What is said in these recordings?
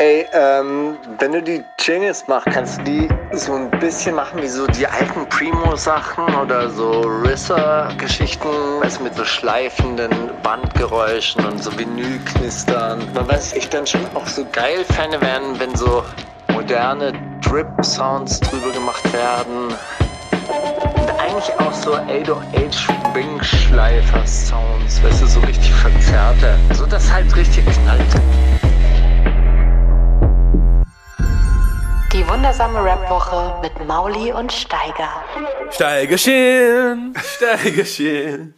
Ey, ähm, wenn du die Jingles machst, kannst du die so ein bisschen machen wie so die alten Primo-Sachen oder so Risser-Geschichten, du, mit so schleifenden Bandgeräuschen und so Vinylknistern. Man weiß, ich dann schon auch so geil Fäne werden, wenn so moderne Drip-Sounds drüber gemacht werden. Und eigentlich auch so 808 Wing-Schleifer-Sounds, weißt du, so richtig verzerrte. So dass halt richtig knallt. Wundersame Rap-Woche mit Mauli und Steiger. Steigerchen, Steigerchen.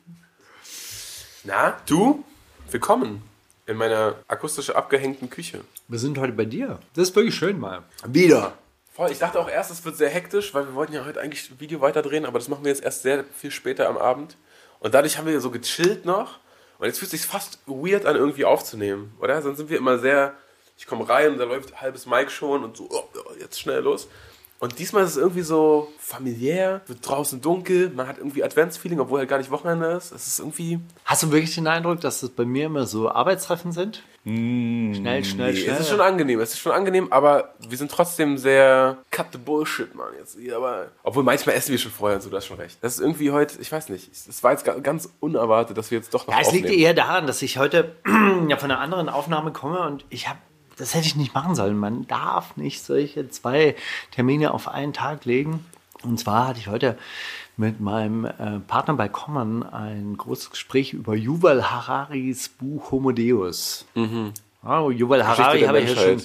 Na, du? Willkommen in meiner akustisch abgehängten Küche. Wir sind heute bei dir. Das ist wirklich schön mal. Wieder. Voll, ich dachte auch erst, es wird sehr hektisch, weil wir wollten ja heute eigentlich ein Video weiterdrehen, aber das machen wir jetzt erst sehr viel später am Abend. Und dadurch haben wir so gechillt noch. Und jetzt fühlt es sich fast weird an, irgendwie aufzunehmen, oder? Sonst sind wir immer sehr ich komme rein und da läuft halbes Mic schon und so, oh, jetzt schnell los. Und diesmal ist es irgendwie so familiär, wird draußen dunkel, man hat irgendwie Adventsfeeling, obwohl halt gar nicht Wochenende ist. Es ist irgendwie. Hast du wirklich den Eindruck, dass es bei mir immer so Arbeitstreffen sind? Mm, schnell, schnell, nee, schnell. Es ist schon angenehm, es ist schon angenehm, aber wir sind trotzdem sehr cut the bullshit, Mann. Jetzt, aber, obwohl manchmal essen wir schon vorher und so, du hast schon recht. Das ist irgendwie heute, ich weiß nicht, es war jetzt ganz unerwartet, dass wir jetzt doch noch. Ja, es liegt eher daran, dass ich heute ja von einer anderen Aufnahme komme und ich habe das hätte ich nicht machen sollen. Man darf nicht solche zwei Termine auf einen Tag legen. Und zwar hatte ich heute mit meinem äh, Partner bei Common ein großes Gespräch über Yuval Hararis Buch Homo Deus. Mhm. Ja, Yuval Harari habe ich ja schon.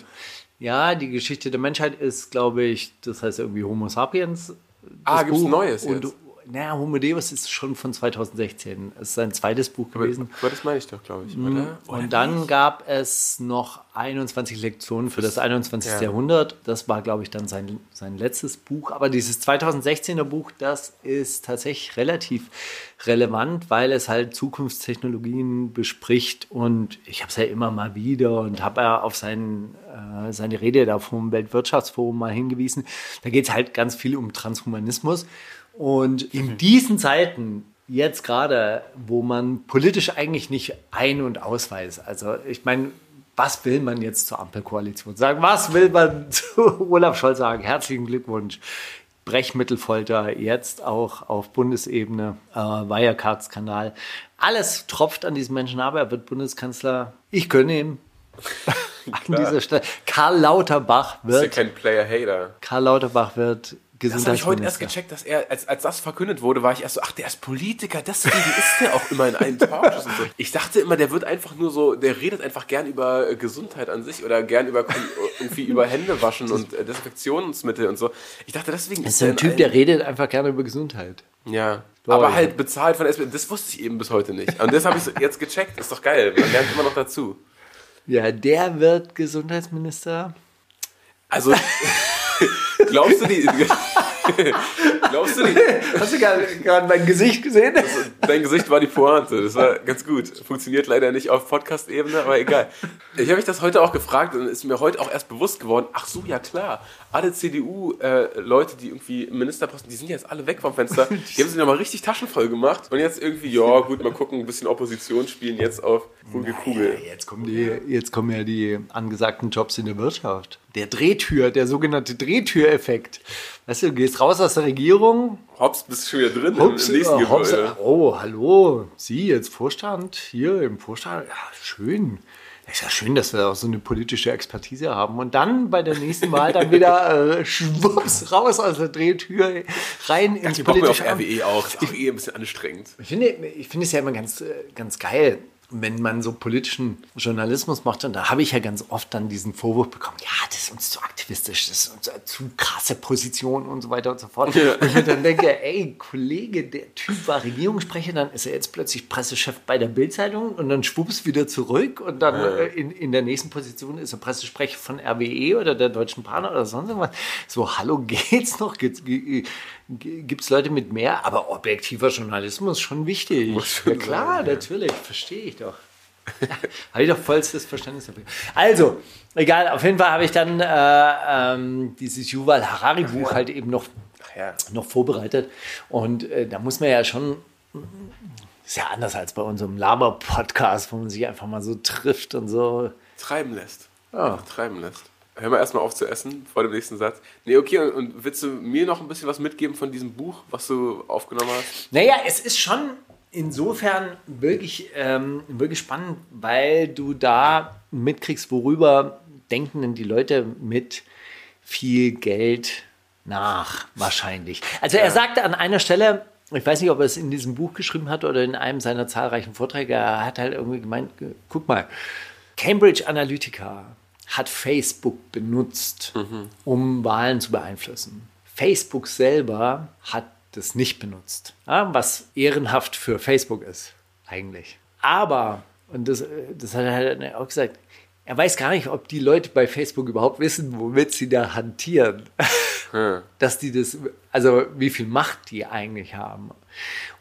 Ja, die Geschichte der Menschheit ist, glaube ich, das heißt irgendwie Homo sapiens. Ah, gibt es Neues jetzt? Naja, Homo Deus ist schon von 2016. Es ist sein zweites Buch gewesen. Aber, das meine ich doch, glaube ich. Mhm. Oder? Und dann gab es noch 21 Lektionen für das 21. Ja. Jahrhundert. Das war, glaube ich, dann sein, sein letztes Buch. Aber dieses 2016er Buch, das ist tatsächlich relativ relevant, weil es halt Zukunftstechnologien bespricht. Und ich habe es ja immer mal wieder und habe ja auf seinen, äh, seine Rede da vom Weltwirtschaftsforum mal hingewiesen. Da geht es halt ganz viel um Transhumanismus. Und in mhm. diesen Zeiten, jetzt gerade, wo man politisch eigentlich nicht ein- und ausweist, also ich meine, was will man jetzt zur Ampelkoalition sagen? Was will man zu Olaf Scholz sagen? Herzlichen Glückwunsch. Brechmittelfolter jetzt auch auf Bundesebene, äh, Wirecard-Skandal. Alles tropft an diesem Menschen aber. Er wird Bundeskanzler. Ich gönne ihm. an dieser Stelle. Karl Lauterbach wird. ist ja kein Player-Hater. Karl Lauterbach wird das habe ich heute erst gecheckt, dass er, als, als das verkündet wurde, war ich erst so, ach, der ist Politiker, deswegen ist der auch immer in allen Talkshows und so. Ich dachte immer, der wird einfach nur so, der redet einfach gern über äh, Gesundheit an sich oder gern über irgendwie über Hände waschen und äh, Desinfektionsmittel und so. Ich dachte, deswegen ist, ist ein Typ, der redet einfach gerne über Gesundheit. Ja, aber halt bezahlt von SPD. Das wusste ich eben bis heute nicht. Und das habe ich jetzt gecheckt. Ist doch geil. Man lernt immer noch dazu. Ja, der wird Gesundheitsminister. Also, glaubst du die. Glaubst du nicht? Hast du gerade mein Gesicht gesehen? Also, dein Gesicht war die Pointe. Das war ganz gut. Funktioniert leider nicht auf Podcast-Ebene, aber egal. Ich habe mich das heute auch gefragt und ist mir heute auch erst bewusst geworden. Ach so, ja klar. Alle CDU-Leute, äh, die irgendwie Ministerposten, die sind jetzt alle weg vom Fenster. Die haben sich nochmal richtig taschenvoll gemacht. Und jetzt irgendwie, ja gut, mal gucken, ein bisschen Opposition spielen jetzt auf ruhige Kugel. Jetzt kommen, die, jetzt kommen ja die angesagten Jobs in der Wirtschaft. Der Drehtür, der sogenannte Drehtüreffekt. Weißt du, du gehst raus aus der Regierung. Hops, bist du schon wieder drin Hops, im nächsten Hops, Gebäude. Oh, hallo. Sie jetzt Vorstand, hier im Vorstand. Ja, schön. Ist ja schön, dass wir auch so eine politische Expertise haben. Und dann bei der nächsten Wahl dann wieder äh, schwupps raus aus der Drehtür rein ins politische auf RWE auch. Ist auch eh ein bisschen anstrengend. Ich finde, ich finde es ja immer ganz, äh, ganz geil wenn man so politischen Journalismus macht, und da habe ich ja ganz oft dann diesen Vorwurf bekommen, ja, das ist uns zu aktivistisch, das ist uns zu krasse Position und so weiter und so fort. Ja. Und ich dann denke, ey, Kollege, der Typ war Regierungssprecher, dann ist er jetzt plötzlich Pressechef bei der Bildzeitung und dann schwupps wieder zurück und dann ja. Äh, in, in der nächsten Position ist er Pressesprecher von RWE oder der Deutschen Bahn oder sonst irgendwas. So, hallo, geht's noch? Geht's, gibt es Leute mit mehr, aber objektiver Journalismus ist schon wichtig. Ja klar, sein, ja. natürlich, verstehe ich doch. habe ich doch vollstes Verständnis dafür. Also, egal, auf jeden Fall habe ich dann äh, ähm, dieses Yuval Harari Buch ja. halt eben noch, ja. noch vorbereitet. Und äh, da muss man ja schon, ist ja anders als bei unserem Laber-Podcast, wo man sich einfach mal so trifft und so. Treiben lässt. einfach treiben lässt. Hör mal erstmal auf zu essen vor dem nächsten Satz. Nee, okay, und, und willst du mir noch ein bisschen was mitgeben von diesem Buch, was du aufgenommen hast? Naja, es ist schon insofern wirklich, ähm, wirklich spannend, weil du da mitkriegst, worüber denken denn die Leute mit viel Geld nach, wahrscheinlich. Also er sagte an einer Stelle, ich weiß nicht, ob er es in diesem Buch geschrieben hat oder in einem seiner zahlreichen Vorträge, er hat halt irgendwie gemeint, guck mal, Cambridge Analytica hat Facebook benutzt, um Wahlen zu beeinflussen. Facebook selber hat das nicht benutzt, was ehrenhaft für Facebook ist, eigentlich. Aber, und das, das hat er halt auch gesagt, er weiß gar nicht, ob die Leute bei Facebook überhaupt wissen, womit sie da hantieren. Dass die das, also wie viel Macht die eigentlich haben.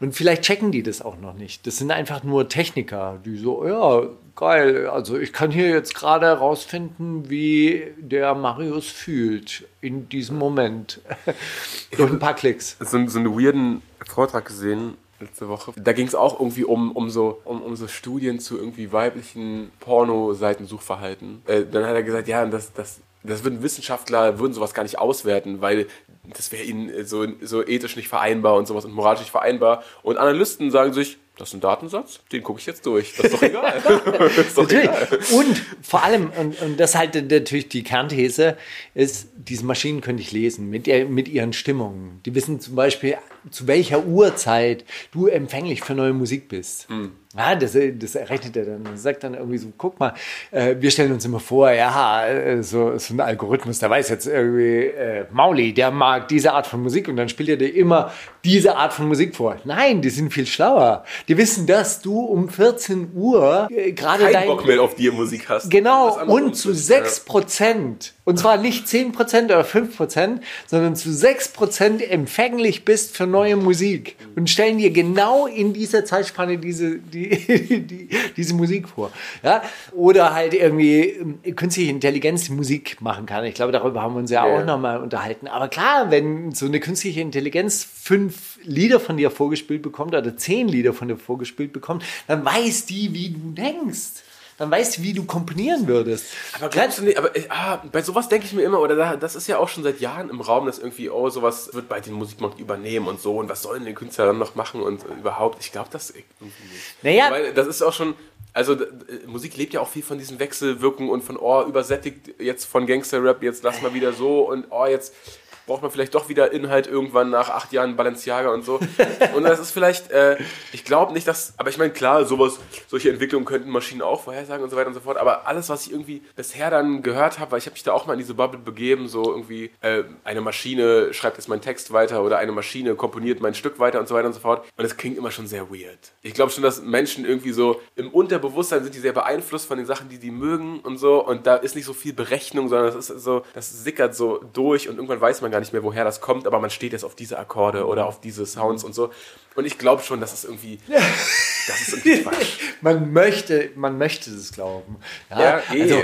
Und vielleicht checken die das auch noch nicht. Das sind einfach nur Techniker, die so, ja, geil, also ich kann hier jetzt gerade herausfinden, wie der Marius fühlt in diesem Moment. Durch ein paar Klicks. so, so einen weirden Vortrag gesehen letzte Woche. Da ging es auch irgendwie um, um, so, um, um so Studien zu irgendwie weiblichen Pornoseitensuchverhalten. Äh, dann hat er gesagt, ja, das, das, das würden Wissenschaftler, würden sowas gar nicht auswerten, weil das wäre ihnen so, so ethisch nicht vereinbar und sowas und moralisch nicht vereinbar. Und Analysten sagen sich, das ist ein Datensatz, den gucke ich jetzt durch. Das ist doch egal. ist doch Natürlich. egal. Und vor allem, und, und das halt natürlich die Kernthese, ist, diese Maschinen können dich lesen mit, mit ihren Stimmungen. Die wissen zum Beispiel, zu welcher Uhrzeit du empfänglich für neue Musik bist. Ja, das, das errechnet er dann. Er sagt dann irgendwie so, guck mal, äh, wir stellen uns immer vor, ja, äh, so, so ein Algorithmus, der weiß jetzt irgendwie, äh, Mauli, der mag diese Art von Musik und dann spielt er dir immer diese Art von Musik vor. Nein, die sind viel schlauer. Die wissen, dass du um 14 Uhr äh, gerade dein... Bock mehr auf die Musik hast. Genau, und zu umsetzt. 6 Prozent. Und zwar nicht 10 Prozent oder 5 Prozent, sondern zu 6 Prozent empfänglich bist für neue Musik. Und stellen dir genau in dieser Zeitspanne diese, die, die, diese Musik vor. Ja? Oder halt irgendwie ähm, künstliche Intelligenz Musik machen kann. Ich glaube, darüber haben wir uns ja Ja. auch nochmal unterhalten. Aber klar, wenn so eine künstliche Intelligenz fünf Lieder von dir vorgespielt bekommt oder zehn Lieder von dir vorgespielt bekommt, dann weiß die, wie du denkst. Dann weiß die, wie du komponieren würdest. Aber glaubst du nicht, aber äh, ah, bei sowas denke ich mir immer, oder da, das ist ja auch schon seit Jahren im Raum, dass irgendwie, oh, sowas wird bald den Musikmarkt übernehmen und so und was sollen die Künstler dann noch machen und äh, überhaupt, ich glaube das irgendwie nicht. Naja. Weil das ist auch schon, also Musik lebt ja auch viel von diesen Wechselwirkungen und von, oh, übersättigt jetzt von Gangster-Rap, jetzt lass mal wieder so und oh, jetzt braucht man vielleicht doch wieder Inhalt irgendwann nach acht Jahren Balenciaga und so. Und das ist vielleicht, äh, ich glaube nicht, dass, aber ich meine, klar, sowas, solche Entwicklungen könnten Maschinen auch vorhersagen und so weiter und so fort, aber alles, was ich irgendwie bisher dann gehört habe, weil ich habe mich da auch mal in diese Bubble begeben, so irgendwie, äh, eine Maschine schreibt jetzt meinen Text weiter oder eine Maschine komponiert mein Stück weiter und so weiter und so fort. Und es klingt immer schon sehr weird. Ich glaube schon, dass Menschen irgendwie so im Unterbewusstsein sind die sehr beeinflusst von den Sachen, die die mögen und so. Und da ist nicht so viel Berechnung, sondern das ist so, das sickert so durch und irgendwann weiß man gar nicht mehr, woher das kommt, aber man steht jetzt auf diese Akkorde oder auf diese Sounds und so. Und ich glaube schon, dass es irgendwie, das ist irgendwie Quatsch. man möchte, man möchte es glauben. Ja, eh. Also,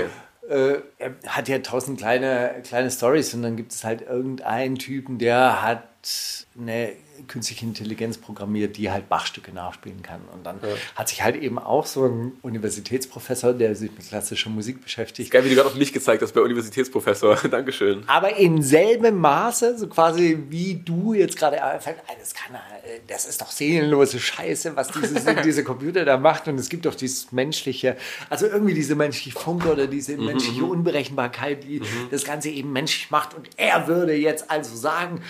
äh, er hat ja tausend kleine, kleine Stories und dann gibt es halt irgendeinen Typen, der hat eine künstliche Intelligenz programmiert, die halt Bachstücke nachspielen kann. Und dann hat sich halt eben auch so ein Universitätsprofessor, der sich mit klassischer Musik beschäftigt, Geil, wie du gerade auf mich gezeigt hast bei Universitätsprofessor. Dankeschön. aber in selben Maße, so quasi wie du jetzt gerade äh, sagt, "Ah, das kann äh, das ist doch seelenlose Scheiße, was dieses, diese Computer da macht und es gibt doch dieses menschliche, also irgendwie diese menschliche Funke oder diese menschliche Unberechenbarkeit, die das Ganze eben menschlich macht und er würde jetzt also sagen,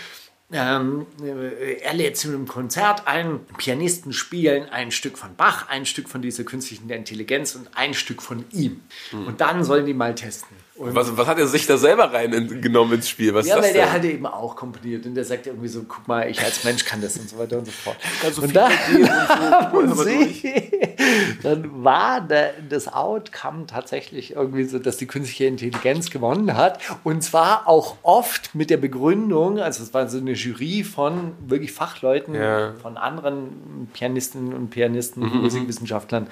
ähm, äh, er lädt zu einem Konzert ein, Pianisten spielen ein Stück von Bach, ein Stück von dieser künstlichen Intelligenz und ein Stück von ihm. Und dann sollen die mal testen. Und Was, was hat er sich da selber reingenommen ins Spiel? Was ja, ist das weil der hat eben auch komponiert und der sagt irgendwie so, guck mal, ich als Mensch kann das und so weiter und so fort. so und Ideen und so, dann war der, das Outcome tatsächlich irgendwie so, dass die künstliche Intelligenz gewonnen hat und zwar auch oft mit der Begründung, also es war so eine Jury von wirklich Fachleuten, Ja. von anderen Pianistinnen und Pianisten, Musikwissenschaftlern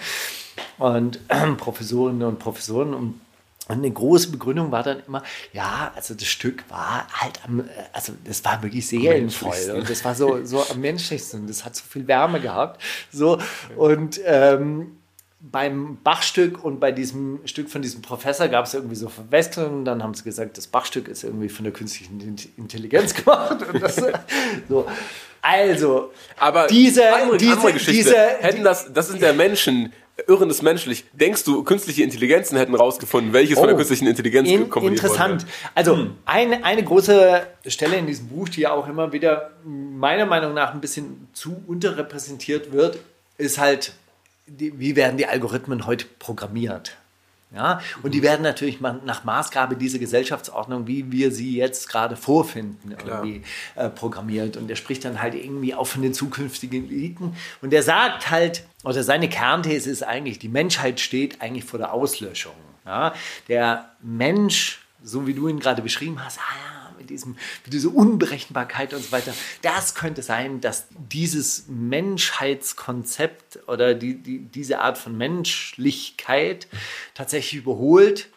und ähm, Professorinnen und Professoren und und eine große Begründung war dann immer, ja, also das Stück war halt am, also das war wirklich seelenvoll und das war so, so am menschlichsten, das hat so viel Wärme gehabt. So, und ähm, beim Bachstück und bei diesem Stück von diesem Professor gab es irgendwie so Verwechslungen. Dann haben sie gesagt, das Bachstück ist irgendwie von der künstlichen Intelligenz gemacht. Das, so. Also, Aber diese, andere, diese, andere Geschichte. diese, hätten das, das sind ja Menschen, irrendes menschlich. Denkst du, künstliche Intelligenzen hätten rausgefunden, welches von der Oh, künstlichen Intelligenz In, komponiert interessant. wurde? Also eine, eine große Stelle in diesem Buch, die ja auch immer wieder meiner Meinung nach ein bisschen zu unterrepräsentiert wird, ist halt, wie werden die Algorithmen heute programmiert? Ja, und die werden natürlich nach Maßgabe dieser Gesellschaftsordnung, wie wir sie jetzt gerade vorfinden, irgendwie äh, programmiert. Und der spricht dann halt irgendwie auch von den zukünftigen Eliten. Und der sagt halt, oder seine Kernthese ist eigentlich, die Menschheit steht eigentlich vor der Auslöschung. Ja, der Mensch, so wie du ihn gerade beschrieben hast, ah ja, mit, diesem, mit dieser Unberechenbarkeit und so weiter, das könnte sein, dass dieses Menschheitskonzept oder die, die, diese Art von Menschlichkeit tatsächlich überholt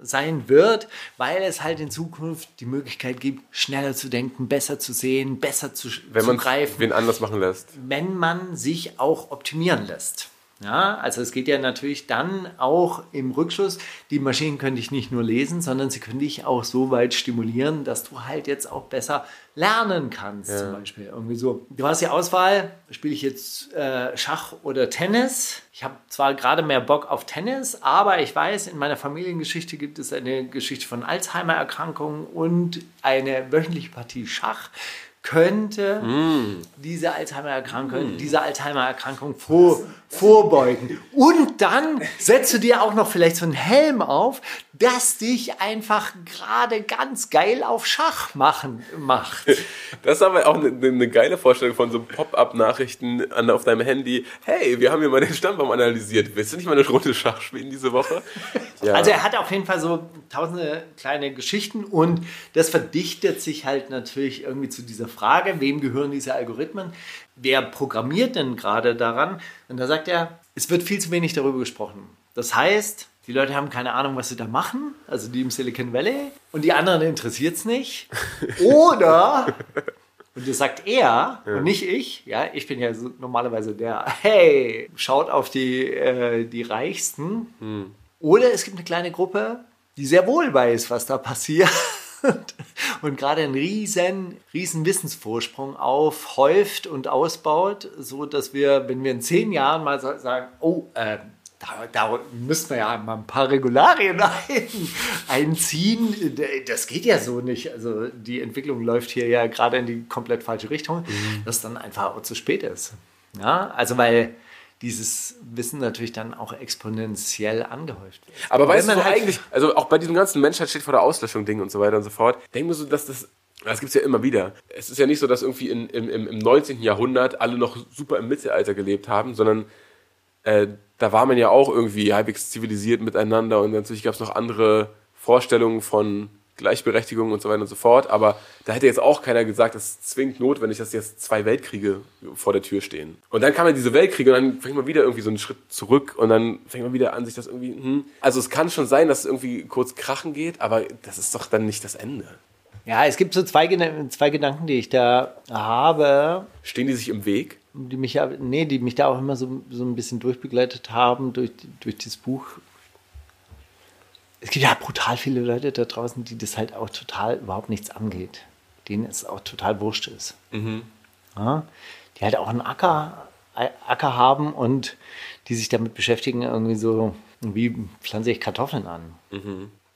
sein wird, weil es halt in Zukunft die Möglichkeit gibt, schneller zu denken, besser zu sehen, besser zu, Wenn zu man greifen wen anders machen lässt. wenn man sich auch optimieren lässt. Ja, also es geht ja natürlich dann auch im Rückschluss, die Maschinen können dich nicht nur lesen, sondern sie können dich auch so weit stimulieren, dass du halt jetzt auch besser lernen kannst, zum Beispiel. Irgendwie so. Du hast die Auswahl, spiele ich jetzt äh, Schach oder Tennis? Ich habe zwar gerade mehr Bock auf Tennis, aber ich weiß, in meiner Familiengeschichte gibt es eine Geschichte von Alzheimer-Erkrankungen und eine wöchentliche Partie Schach könnte diese Alzheimer-Erkrankung, diese Alzheimer-Erkrankung vor, vorbeugen. Und dann setzt du dir auch noch vielleicht so einen Helm auf, das dich einfach gerade ganz geil auf Schach machen, macht. Das ist aber auch eine, eine geile Vorstellung von so Pop-up-Nachrichten auf deinem Handy. Hey, wir haben hier mal den Stammbaum analysiert. Willst du nicht mal eine Runde Schach spielen diese Woche? Ja. Also er hat auf jeden Fall so tausende kleine Geschichten und das verdichtet sich halt natürlich irgendwie zu dieser Frage, wem gehören diese Algorithmen? Wer programmiert denn gerade daran? Und da sagt er, es wird viel zu wenig darüber gesprochen. Das heißt, die Leute haben keine Ahnung, was sie da machen, also die im Silicon Valley, und die anderen interessiert es nicht. Oder, und das sagt er und nicht ich, ja, ich bin ja so normalerweise der, hey, schaut auf die, äh, die Reichsten. Oder es gibt eine kleine Gruppe, die sehr wohl weiß, was da passiert. Und gerade einen riesen, riesen Wissensvorsprung aufhäuft und ausbaut, so dass wir, wenn wir in zehn Jahren mal sa- sagen, oh, äh, da, da müssen wir ja mal ein paar Regularien ein, einziehen. Das geht ja so nicht. Also die Entwicklung läuft hier ja gerade in die komplett falsche Richtung, dass dann einfach zu spät ist. Ja, also weil dieses Wissen natürlich dann auch exponentiell angehäuft wird. Aber weißt du, so halt- eigentlich, also auch bei diesem ganzen Menschheit steht vor der Auslöschung Ding und so weiter und so fort, denken wir so, dass das, das gibt's ja immer wieder. Es ist ja nicht so, dass irgendwie in, im, im, im 19. Jahrhundert alle noch super im Mittelalter gelebt haben, sondern äh, da war man ja auch irgendwie halbwegs zivilisiert miteinander und natürlich gab's noch andere Vorstellungen von Gleichberechtigung und so weiter und so fort, aber da hätte jetzt auch keiner gesagt, es zwingend notwendig, dass jetzt zwei Weltkriege vor der Tür stehen. Und dann kamen ja diese Weltkriege und dann fängt man wieder irgendwie so einen Schritt zurück und dann fängt man wieder an, sich das irgendwie, hm. Also es kann schon sein, dass es irgendwie kurz krachen geht, aber das ist doch dann nicht das Ende. Ja, es gibt so zwei, zwei Gedanken, die ich da habe, Stehen die sich im Weg? die mich, ja- nee, die mich da auch immer so, so ein bisschen durchbegleitet haben durch, durch dieses Buch. Es gibt ja brutal viele Leute da draußen, die das halt auch total überhaupt nichts angeht. Denen es auch total wurscht ist. Ja, die halt auch einen Acker, Acker haben und die sich damit beschäftigen, irgendwie so, wie pflanze ich Kartoffeln an.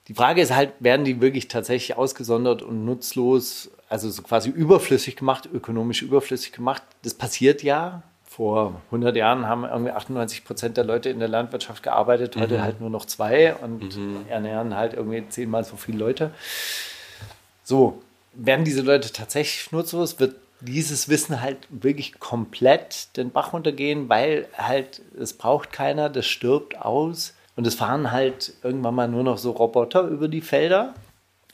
Die Frage ist halt, werden die wirklich tatsächlich ausgesondert und nutzlos, also so quasi überflüssig gemacht, ökonomisch überflüssig gemacht? Das passiert ja. Vor 100 Jahren haben irgendwie 98 Prozent der Leute in der Landwirtschaft gearbeitet, heute halt nur noch zwei und ernähren halt irgendwie zehnmal so viele Leute. So, werden diese Leute tatsächlich nutzlos? Wird dieses Wissen halt wirklich komplett den Bach runtergehen, weil halt es braucht keiner, das stirbt aus und es fahren halt irgendwann mal nur noch so Roboter über die Felder.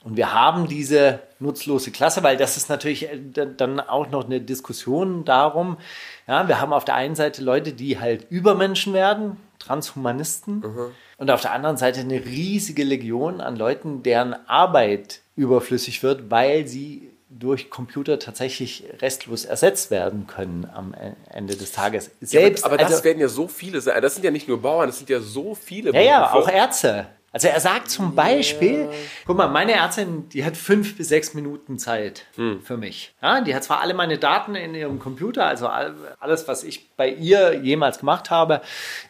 Und wir haben diese nutzlose Klasse, weil das ist natürlich äh, da- dann auch noch eine Diskussion darum. Ja, wir haben auf der einen Seite Leute, die halt Übermenschen werden, Transhumanisten, und auf der anderen Seite eine riesige Legion an Leuten, deren Arbeit überflüssig wird, weil sie durch Computer tatsächlich restlos ersetzt werden können am E- Ende des Tages. Ja, Selbst, aber, aber das also, werden ja so viele sein. Das sind ja nicht nur Bauern, das sind ja so viele ja, ja, Berufe. auch Ärzte. Also er sagt zum Beispiel, guck mal, meine Ärztin, die hat fünf bis sechs Minuten Zeit Hm. für mich. Ja, die hat zwar alle meine Daten in ihrem Computer, also all- alles, was ich bei ihr jemals gemacht habe,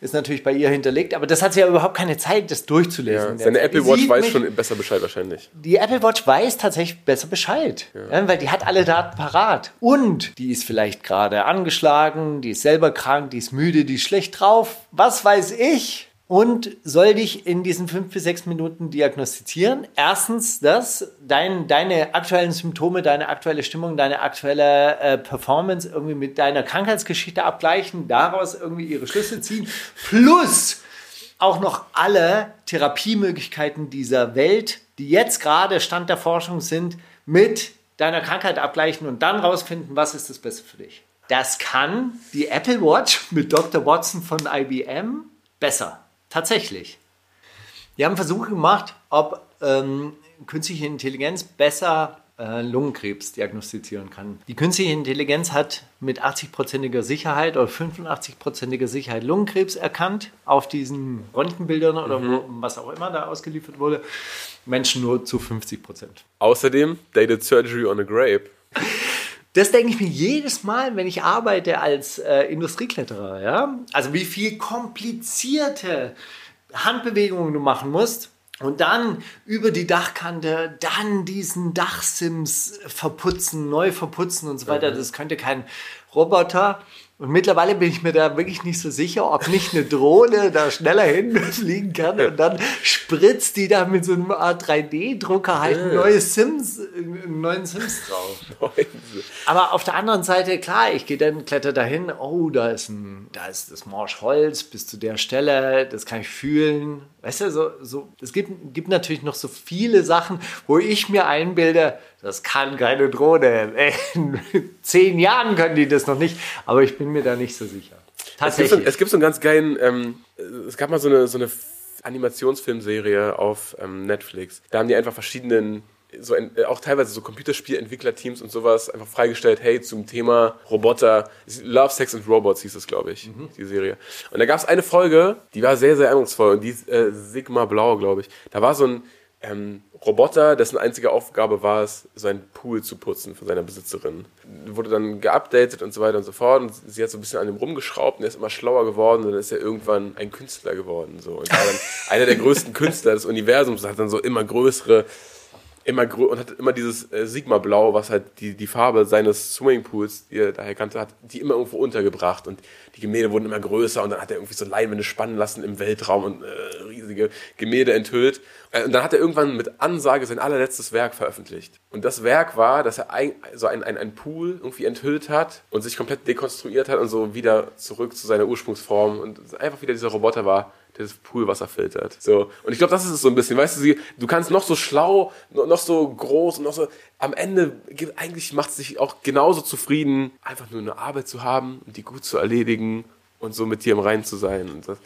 ist natürlich bei ihr hinterlegt, aber das hat sie ja überhaupt keine Zeit, das durchzulesen. Ja, seine. Apple Die Watch weiß mich- schon besser Bescheid wahrscheinlich. die Apple Watch weiß tatsächlich besser Bescheid, ja. weil die hat alle Daten parat. Und die ist vielleicht gerade angeschlagen, die ist selber krank, die ist müde, die ist schlecht drauf. Was weiß ich? Und soll dich in diesen fünf bis sechs Minuten diagnostizieren. Erstens das, dein, deine aktuellen Symptome, deine aktuelle Stimmung, deine aktuelle äh, Performance irgendwie mit deiner Krankheitsgeschichte abgleichen, daraus irgendwie ihre Schlüsse ziehen. Plus auch noch alle Therapiemöglichkeiten dieser Welt, die jetzt gerade Stand der Forschung sind, mit deiner Krankheit abgleichen und dann rausfinden, was ist das Beste für dich. Das kann die Apple Watch mit Dr. Watson von IBM besser. Tatsächlich. Die haben Versuche gemacht, ob ähm, künstliche Intelligenz besser äh, Lungenkrebs diagnostizieren kann. Die künstliche Intelligenz hat mit 80%iger Sicherheit oder 85%iger Sicherheit Lungenkrebs erkannt auf diesen Röntgenbildern oder wo, was auch immer da ausgeliefert wurde. Menschen nur zu 50%. Außerdem, they did surgery on a grape. Das denke ich mir jedes Mal, wenn ich arbeite als äh, Industriekletterer. Ja? Also wie viel komplizierte Handbewegungen du machen musst. Und dann über die Dachkante, dann diesen Dachsims verputzen, neu verputzen und so weiter. Das könnte kein Roboter. Und mittlerweile bin ich mir da wirklich nicht so sicher, ob nicht eine Drohne da schneller hinfliegen kann. Und dann spritzt die da mit so einem Art 3D-Drucker halt ein neues Sims, einen neuen Sims drauf. Aber auf der anderen Seite, klar, ich gehe dann, kletter dahin, oh, da ist ein, da ist das Morschholz bis zu der Stelle, das kann ich fühlen. Weißt du, so, so, es gibt, gibt natürlich noch so viele Sachen, wo ich mir einbilde, das kann keine Drohne. In zehn Jahren können die das noch nicht, aber ich bin mir da nicht so sicher. Es gibt, so, Tatsächlich. es gibt so einen ganz geilen, ähm, es gab mal so eine, so eine Animationsfilmserie auf ähm, Netflix. Da haben die einfach verschiedenen, so ein, äh, auch teilweise so Computerspielentwicklerteams und sowas einfach freigestellt, hey, zum Thema Roboter, Love, Sex and Robots hieß es, glaube ich, die Serie. Und da gab es eine Folge, die war sehr, sehr eindrucksvoll und die ist äh, Sigma Blau, glaube ich. Da war so ein ähm, Roboter, dessen einzige Aufgabe war es, seinen Pool zu putzen von seiner Besitzerin. Wurde dann geupdatet und so weiter und so fort. Und sie hat so ein bisschen an ihm rumgeschraubt und er ist immer schlauer geworden und dann ist er irgendwann ein Künstler geworden. So. Und war dann einer der größten Künstler des Universums, hat dann so immer größere, immer grö und hat immer dieses äh, Sigma-Blau, was halt die, die Farbe seines Swimmingpools, die er daher kannte, hat die immer irgendwo untergebracht und die Gemälde wurden immer größer und dann hat er irgendwie so Leinwände spannen lassen im Weltraum und äh, riesige Gemälde enthüllt. Äh, und dann hat er irgendwann mit Ansage sein allerletztes Werk veröffentlicht. Und das Werk war, dass er ein, so ein, ein, ein Pool irgendwie enthüllt hat und sich komplett dekonstruiert hat und so wieder zurück zu seiner Ursprungsform und einfach wieder dieser Roboter war, das Poolwasser filtert. So. Und ich glaube, das ist es so ein bisschen. Weißt du, sie, du kannst noch so schlau, no- noch so groß und noch so. Am Ende, ge- eigentlich macht es dich auch genauso zufrieden, einfach nur eine Arbeit zu haben und die gut zu erledigen und so mit dir im Reinen zu sein. Und das,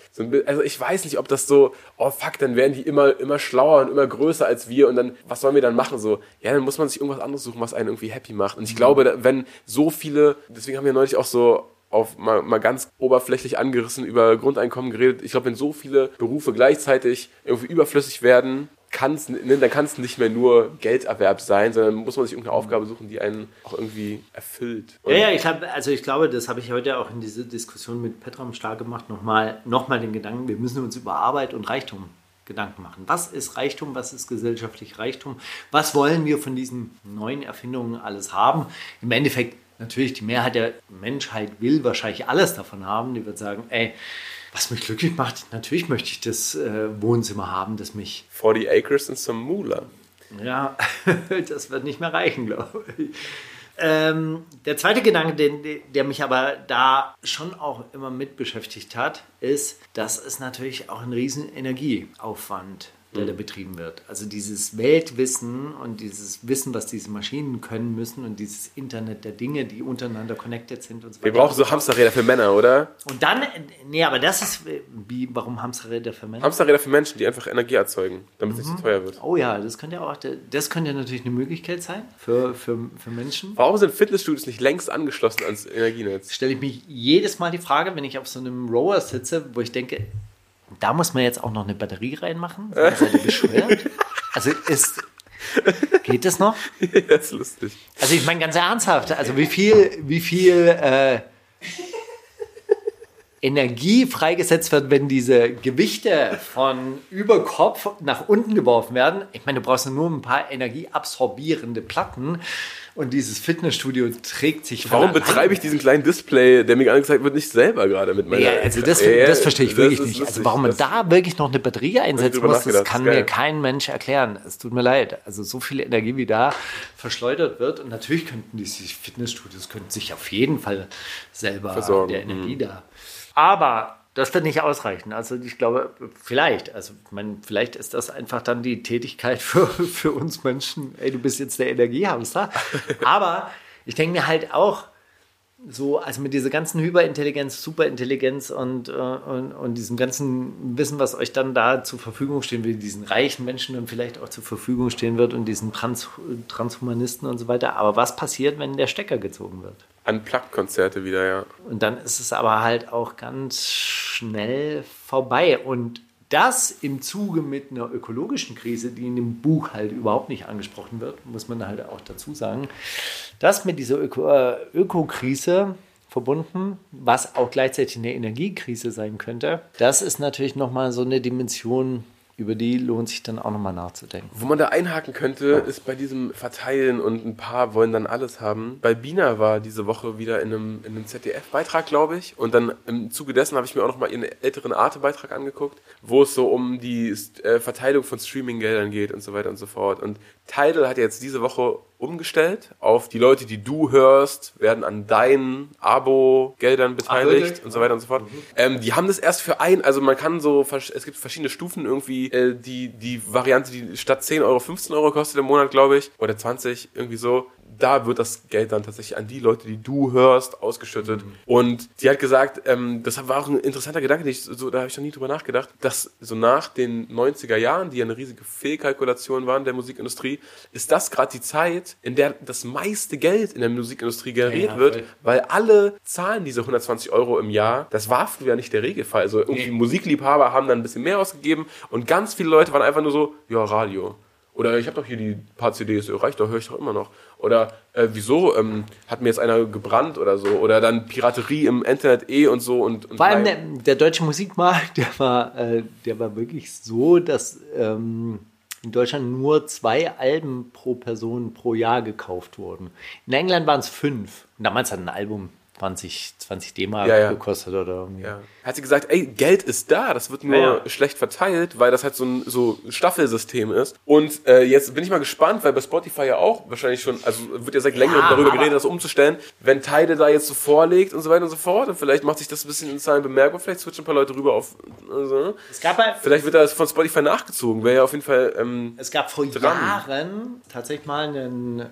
also ich weiß nicht, ob das so, oh fuck, dann werden die immer, immer schlauer und immer größer als wir und dann, was sollen wir dann machen? So, ja, dann muss man sich irgendwas anderes suchen, was einen irgendwie happy macht. Und ich glaube, da- wenn so viele, deswegen haben wir neulich auch so auf mal, mal ganz oberflächlich angerissen über Grundeinkommen geredet. Ich glaube, wenn so viele Berufe gleichzeitig irgendwie überflüssig werden, kann's, ne, dann kann es nicht mehr nur Gelderwerb sein, sondern muss man sich irgendeine Aufgabe suchen, die einen auch irgendwie erfüllt. Und Ja, ja, ich habe, also ich glaube, das habe ich heute auch in dieser Diskussion mit Petram stark gemacht, nochmal noch mal den Gedanken, wir müssen uns über Arbeit und Reichtum Gedanken machen. Was ist Reichtum? Was ist gesellschaftlich Reichtum? Was wollen wir von diesen neuen Erfindungen alles haben? Im Endeffekt, natürlich, die Mehrheit der Menschheit will wahrscheinlich alles davon haben. Die wird sagen, ey, was mich glücklich macht, natürlich möchte ich das äh, Wohnzimmer haben, das mich 40 Acres and some Moolah. ja, das wird nicht mehr reichen, glaube ich. Ähm, der zweite Gedanke, den, der mich aber da schon auch immer mit beschäftigt hat, ist, dass es natürlich auch einen riesen Energieaufwand der da betrieben wird. Also dieses Weltwissen und dieses Wissen, was diese Maschinen können müssen und dieses Internet der Dinge, die untereinander connected sind und so Wir brauchen so Hamsterräder für Männer, oder? Und dann, nee, aber das ist, wie, warum Hamsterräder für Männer? Hamsterräder für Menschen, die einfach Energie erzeugen, damit es nicht so teuer wird. Oh ja, das könnte ja auch, das könnte ja natürlich eine Möglichkeit sein für, für, für Menschen. Warum sind Fitnessstudios nicht längst angeschlossen ans Energienetz? Stelle ich mich jedes Mal die Frage, wenn ich auf so einem Rower sitze, wo ich denke, da muss man jetzt auch noch eine Batterie reinmachen? Seid ihr bescheuert? Also ist, geht das noch? das ist lustig. Also ich meine ganz ernsthaft, also wie viel, wie viel äh, Energie freigesetzt wird, wenn diese Gewichte von über Kopf nach unten geworfen werden. Ich meine, du brauchst nur ein paar energieabsorbierende Platten und dieses Fitnessstudio trägt sich Warum betreibe ich diesen kleinen Display, der mir angezeigt wird, nicht selber gerade mit meiner Ja, also das, Ja, das verstehe ich das wirklich nicht. Also warum man da wirklich noch eine Batterie einsetzen muss, das kann mir kein Mensch erklären. Es tut mir leid. Also so viel Energie, wie da verschleudert wird. Und natürlich könnten diese Fitnessstudios könnten sich auf jeden Fall selber Versorgen. der Energie da. Aber das wird nicht ausreichen. Also ich glaube, vielleicht, also meine, vielleicht ist das einfach dann die Tätigkeit für, für uns Menschen. Ey, du bist jetzt der Energiehamster. Aber ich denke mir halt auch, so, also mit dieser ganzen Hyperintelligenz, Superintelligenz und, äh, und, und diesem ganzen Wissen, was euch dann da zur Verfügung stehen will, diesen reichen Menschen dann vielleicht auch zur Verfügung stehen wird und diesen Trans Transhumanisten und so weiter. Aber was passiert, wenn der Stecker gezogen wird? Unplugged-Konzerte wieder, ja. Und dann ist es aber halt auch ganz schnell vorbei. Und das im Zuge mit einer ökologischen Krise, die in dem Buch halt überhaupt nicht angesprochen wird, muss man halt auch dazu sagen. Das mit dieser Öko äh, Ökokrise verbunden, was auch gleichzeitig eine Energiekrise sein könnte, das ist natürlich nochmal so eine Dimension, über die lohnt sich dann auch nochmal nachzudenken. Wo man da einhaken könnte, ist bei diesem Verteilen und ein paar wollen dann alles haben. Bei Bina war diese Woche wieder in einem, in einem ZDF-Beitrag, glaube ich. Und dann im Zuge dessen habe ich mir auch nochmal ihren älteren Arte-Beitrag angeguckt, wo es so um die äh, Verteilung von Streaming-Geldern geht und so weiter und so fort. Und Tidal hat jetzt diese Woche umgestellt auf die Leute, die du hörst, werden an deinen Abo-Geldern beteiligt wirklich? und so weiter und so fort. Ähm, die haben das erst für ein, also man kann so, es gibt verschiedene Stufen irgendwie, äh, die, die Variante, die statt 10 Euro 15 Euro kostet im Monat, glaube ich, oder 20, irgendwie so. Da wird das Geld dann tatsächlich an die Leute, die du hörst, ausgeschüttet. Und sie hat gesagt, ähm, das war auch ein interessanter Gedanke, ich so, da habe ich noch nie drüber nachgedacht, dass so nach den 90er Jahren, die ja eine riesige Fehlkalkulation waren der Musikindustrie, ist das gerade die Zeit, in der das meiste Geld in der Musikindustrie generiert Ja, wird, voll. weil alle zahlen diese 120 Euro im Jahr. Das war früher nicht der Regelfall. Also irgendwie Musikliebhaber haben dann ein bisschen mehr ausgegeben und ganz viele Leute waren einfach nur so, ja, Radio. Oder ich habe doch hier die paar CDs, ja, reicht doch, höre ich doch immer noch. Oder äh, wieso ähm, hat mir jetzt einer gebrannt oder so. Oder dann Piraterie im Internet eh und so. Und, und Vor allem der, der deutsche Musikmarkt, der war, äh, der war wirklich so, dass ähm, in Deutschland nur zwei Alben pro Person pro Jahr gekauft wurden. In England waren es fünf. Und damals hat ein Album 20, 20 D-Mark Ja, ja. gekostet oder irgendwie. Ja. Hat sie gesagt, ey, Geld ist da, das wird nur Ja, ja. schlecht verteilt, weil das halt so ein so Staffelsystem ist. Und äh, jetzt bin ich mal gespannt, weil bei Spotify ja auch wahrscheinlich schon, also wird ja seit längerem Ja, darüber geredet, das umzustellen. Wenn Teile da jetzt so vorlegt und so weiter und so fort, und vielleicht macht sich das ein bisschen in Zahlen bemerkbar, vielleicht switchen ein paar Leute rüber auf. Also, Es gab halt vielleicht wird das von Spotify nachgezogen, wäre ja auf jeden Fall. Ähm, Es gab vor dran. Jahren tatsächlich mal einen,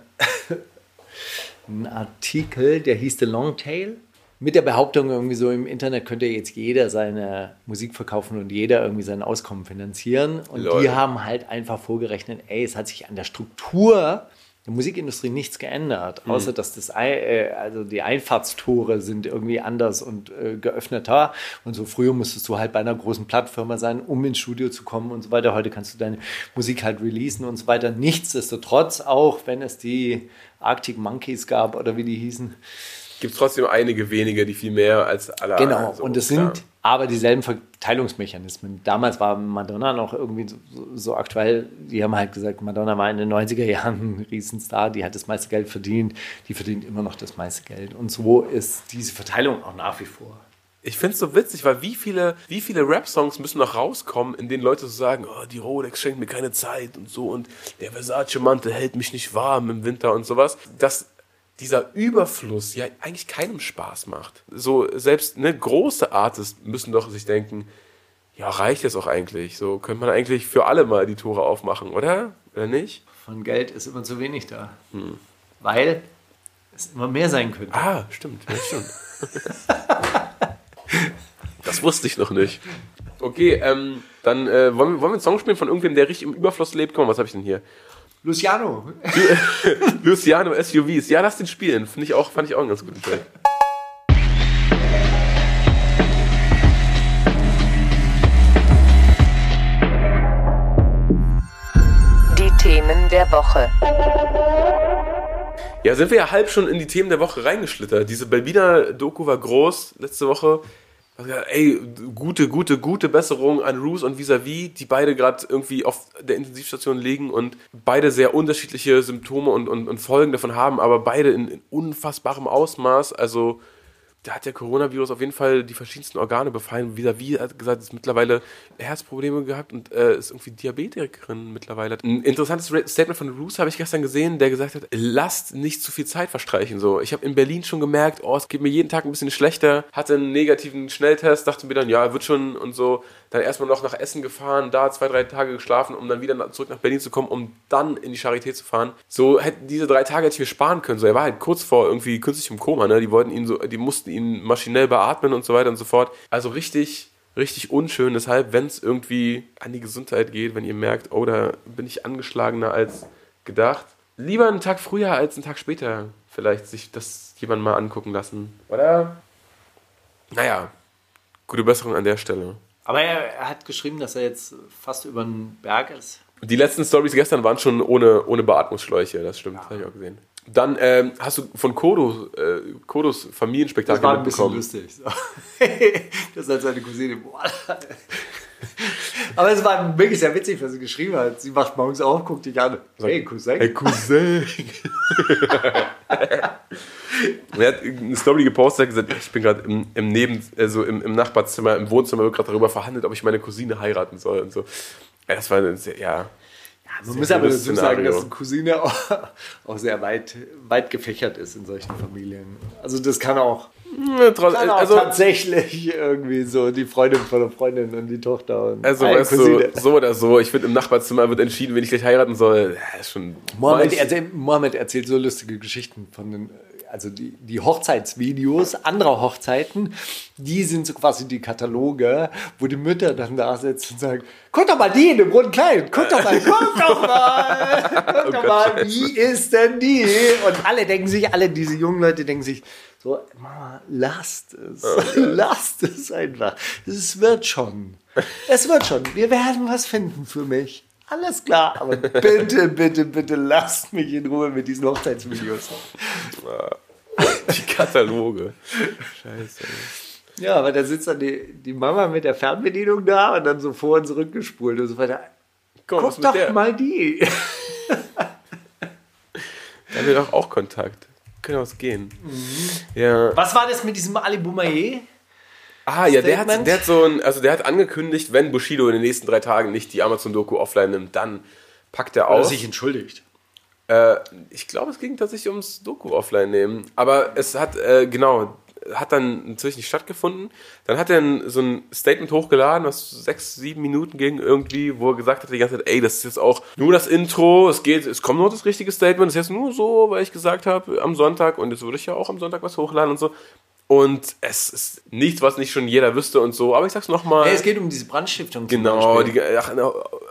einen Artikel, der hieß The Long Tail. Mit der Behauptung, irgendwie so im Internet könnte jetzt jeder seine Musik verkaufen und jeder irgendwie sein Auskommen finanzieren. Und Lol. die haben halt einfach vorgerechnet, ey, es hat sich an der Struktur der Musikindustrie nichts geändert, Mhm. außer dass das, äh, also die Einfahrtstore sind irgendwie anders und äh, geöffneter. Und so früher musstest du halt bei einer großen Plattfirma sein, um ins Studio zu kommen und so weiter. Heute kannst du deine Musik halt releasen und so weiter. Nichtsdestotrotz, auch wenn es die Arctic Monkeys gab oder wie die hießen. Gibt trotzdem einige wenige, die viel mehr als alle Genau, anderen. so, und es sind aber dieselben Verteilungsmechanismen. Damals war Madonna noch irgendwie so, so aktuell. Die haben halt gesagt, Madonna war in den 90er Jahren ein Riesenstar, die hat das meiste Geld verdient, die verdient immer noch das meiste Geld. Und so ist diese Verteilung auch nach wie vor. Ich finde es so witzig, weil wie viele, wie viele Rap-Songs müssen noch rauskommen, in denen Leute so sagen, oh, die Rolex schenkt mir keine Zeit und so und der Versace-Mantel hält mich nicht warm im Winter und sowas, dass dieser Überfluss ja eigentlich keinem Spaß macht. So, selbst ne, große Artists müssen doch sich denken, ja, reicht jetzt auch eigentlich. So könnte man eigentlich für alle mal die Tore aufmachen, oder? Oder nicht? Von Geld ist immer zu wenig da. Weil es immer mehr sein könnte. Ah, stimmt, ja, stimmt. das wusste ich noch nicht. Okay, ähm, dann äh, wollen, wir, wollen wir einen Song spielen von irgendwem, der richtig im Überfluss lebt? Komm, was habe ich denn hier? Luciano. Luciano SUVs. Ja, lass den spielen. Finde ich auch, fand ich auch einen ganz guten Track. Die Themen der Woche. Ja, sind wir ja halb schon in die Themen der Woche reingeschlittert. Diese Belbina-Doku war groß letzte Woche. Ey, gute, gute, gute Besserung an Roos und Vis-a-vis, die beide gerade irgendwie auf der Intensivstation liegen und beide sehr unterschiedliche Symptome und, und, und Folgen davon haben, aber beide in, in unfassbarem Ausmaß. Also da hat der Coronavirus auf jeden Fall die verschiedensten Organe befallen. Vis-a-vis hat gesagt, ist mittlerweile Herzprobleme gehabt und äh, ist irgendwie Diabetikerin mittlerweile. Ein interessantes Re- Statement von Roos habe ich gestern gesehen, der gesagt hat, lasst nicht zu viel Zeit verstreichen. So, ich habe in Berlin schon gemerkt, oh, es geht mir jeden Tag ein bisschen schlechter. Hatte einen negativen Schnelltest, dachte mir dann, ja, wird schon und so. Dann erstmal noch nach Essen gefahren, da zwei, drei Tage geschlafen, um dann wieder zurück nach Berlin zu kommen, um dann in die Charité zu fahren. So hätten diese drei Tage hätte ich mir sparen können. So, er war halt kurz vor irgendwie künstlichem Koma, ne? Die wollten ihn so, die mussten ihn maschinell beatmen und so weiter und so fort. Also richtig, richtig unschön. Deshalb, wenn es irgendwie an die Gesundheit geht, wenn ihr merkt, oh, da bin ich angeschlagener als gedacht, lieber einen Tag früher als einen Tag später vielleicht sich das jemand mal angucken lassen. Oder? Naja, gute Besserung an der Stelle. Aber er, er hat geschrieben, dass er jetzt fast über den Berg ist. Die letzten Stories gestern waren schon ohne, ohne Beatmungsschläuche, das stimmt, habe ich auch gesehen. Dann ähm, hast du von Kodo, äh, Kodos Das Familienspektakel war ein bisschen mitbekommen. lustig. So. das hat seine Cousine. Boah. Aber es war wirklich sehr witzig, was sie geschrieben hat. Sie wacht morgens auf, guckt dich an. Hey, Cousin. Hey Cousin. er hat eine Story gepostet, hat gesagt, ich bin gerade im, im Neben, also im, im Nachbarzimmer, im Wohnzimmer, wird gerade darüber verhandelt, ob ich meine Cousine heiraten soll und so. Ja, das war ja. Man muss aber dazu sagen, dass eine Cousine auch, auch sehr weit, weit gefächert ist in solchen Familien. Also das kann auch, Ja, kann auch Also, tatsächlich irgendwie so die Freundin von der Freundin und die Tochter und also weißt du, Cousine. so oder so, ich finde, im Nachbarzimmer wird entschieden, wen ich gleich heiraten soll. Ja, schon. Mohammed, erzählt, Mohammed erzählt so lustige Geschichten von den, also die, die Hochzeitsvideos anderer Hochzeiten, die sind so quasi die Kataloge, wo die Mütter dann da sitzen und sagen, guck doch mal die in dem roten Kleid, guck doch mal, guck doch mal, guck doch Gott, mal, Scheiße. wie ist denn die? Und alle denken sich, alle diese jungen Leute denken sich, so, Mama, lasst es, lasst es einfach. Es wird schon. Es wird schon. Wir werden was finden für mich. Alles klar, aber bitte, bitte, bitte lasst mich in Ruhe mit diesen Hochzeitsvideos. Die Kataloge. Scheiße. Ja, aber da sitzt dann die, die Mama mit der Fernbedienung da und dann so vor und zurück gespult und so weiter. Komm, Guck doch der? mal die. Da haben wir doch auch Kontakt. Können wir was gehen. Mhm. Ja. Was war das mit diesem Ali Boumaier? Ah, ja, der hat, der hat so ein, also der hat angekündigt, wenn Bushido in den nächsten drei Tagen nicht die Amazon-Doku offline nimmt, dann packt er Oder aus. sich entschuldigt. Äh, ich glaube, es ging tatsächlich ums Doku offline nehmen. Aber es hat, äh, genau, hat dann natürlich nicht stattgefunden. Dann hat er ein, so ein Statement hochgeladen, was sechs, sieben Minuten ging irgendwie, wo er gesagt hat die ganze Zeit, ey, das ist jetzt auch nur das Intro, es geht, es kommt nur das richtige Statement, das ist jetzt nur so, weil ich gesagt habe am Sonntag und jetzt würde ich ja auch am Sonntag was hochladen und so. Und es ist nichts, was nicht schon jeder wüsste und so. Aber ich sag's nochmal. Hey, es geht um diese Brandstiftung. Genau, die, ach,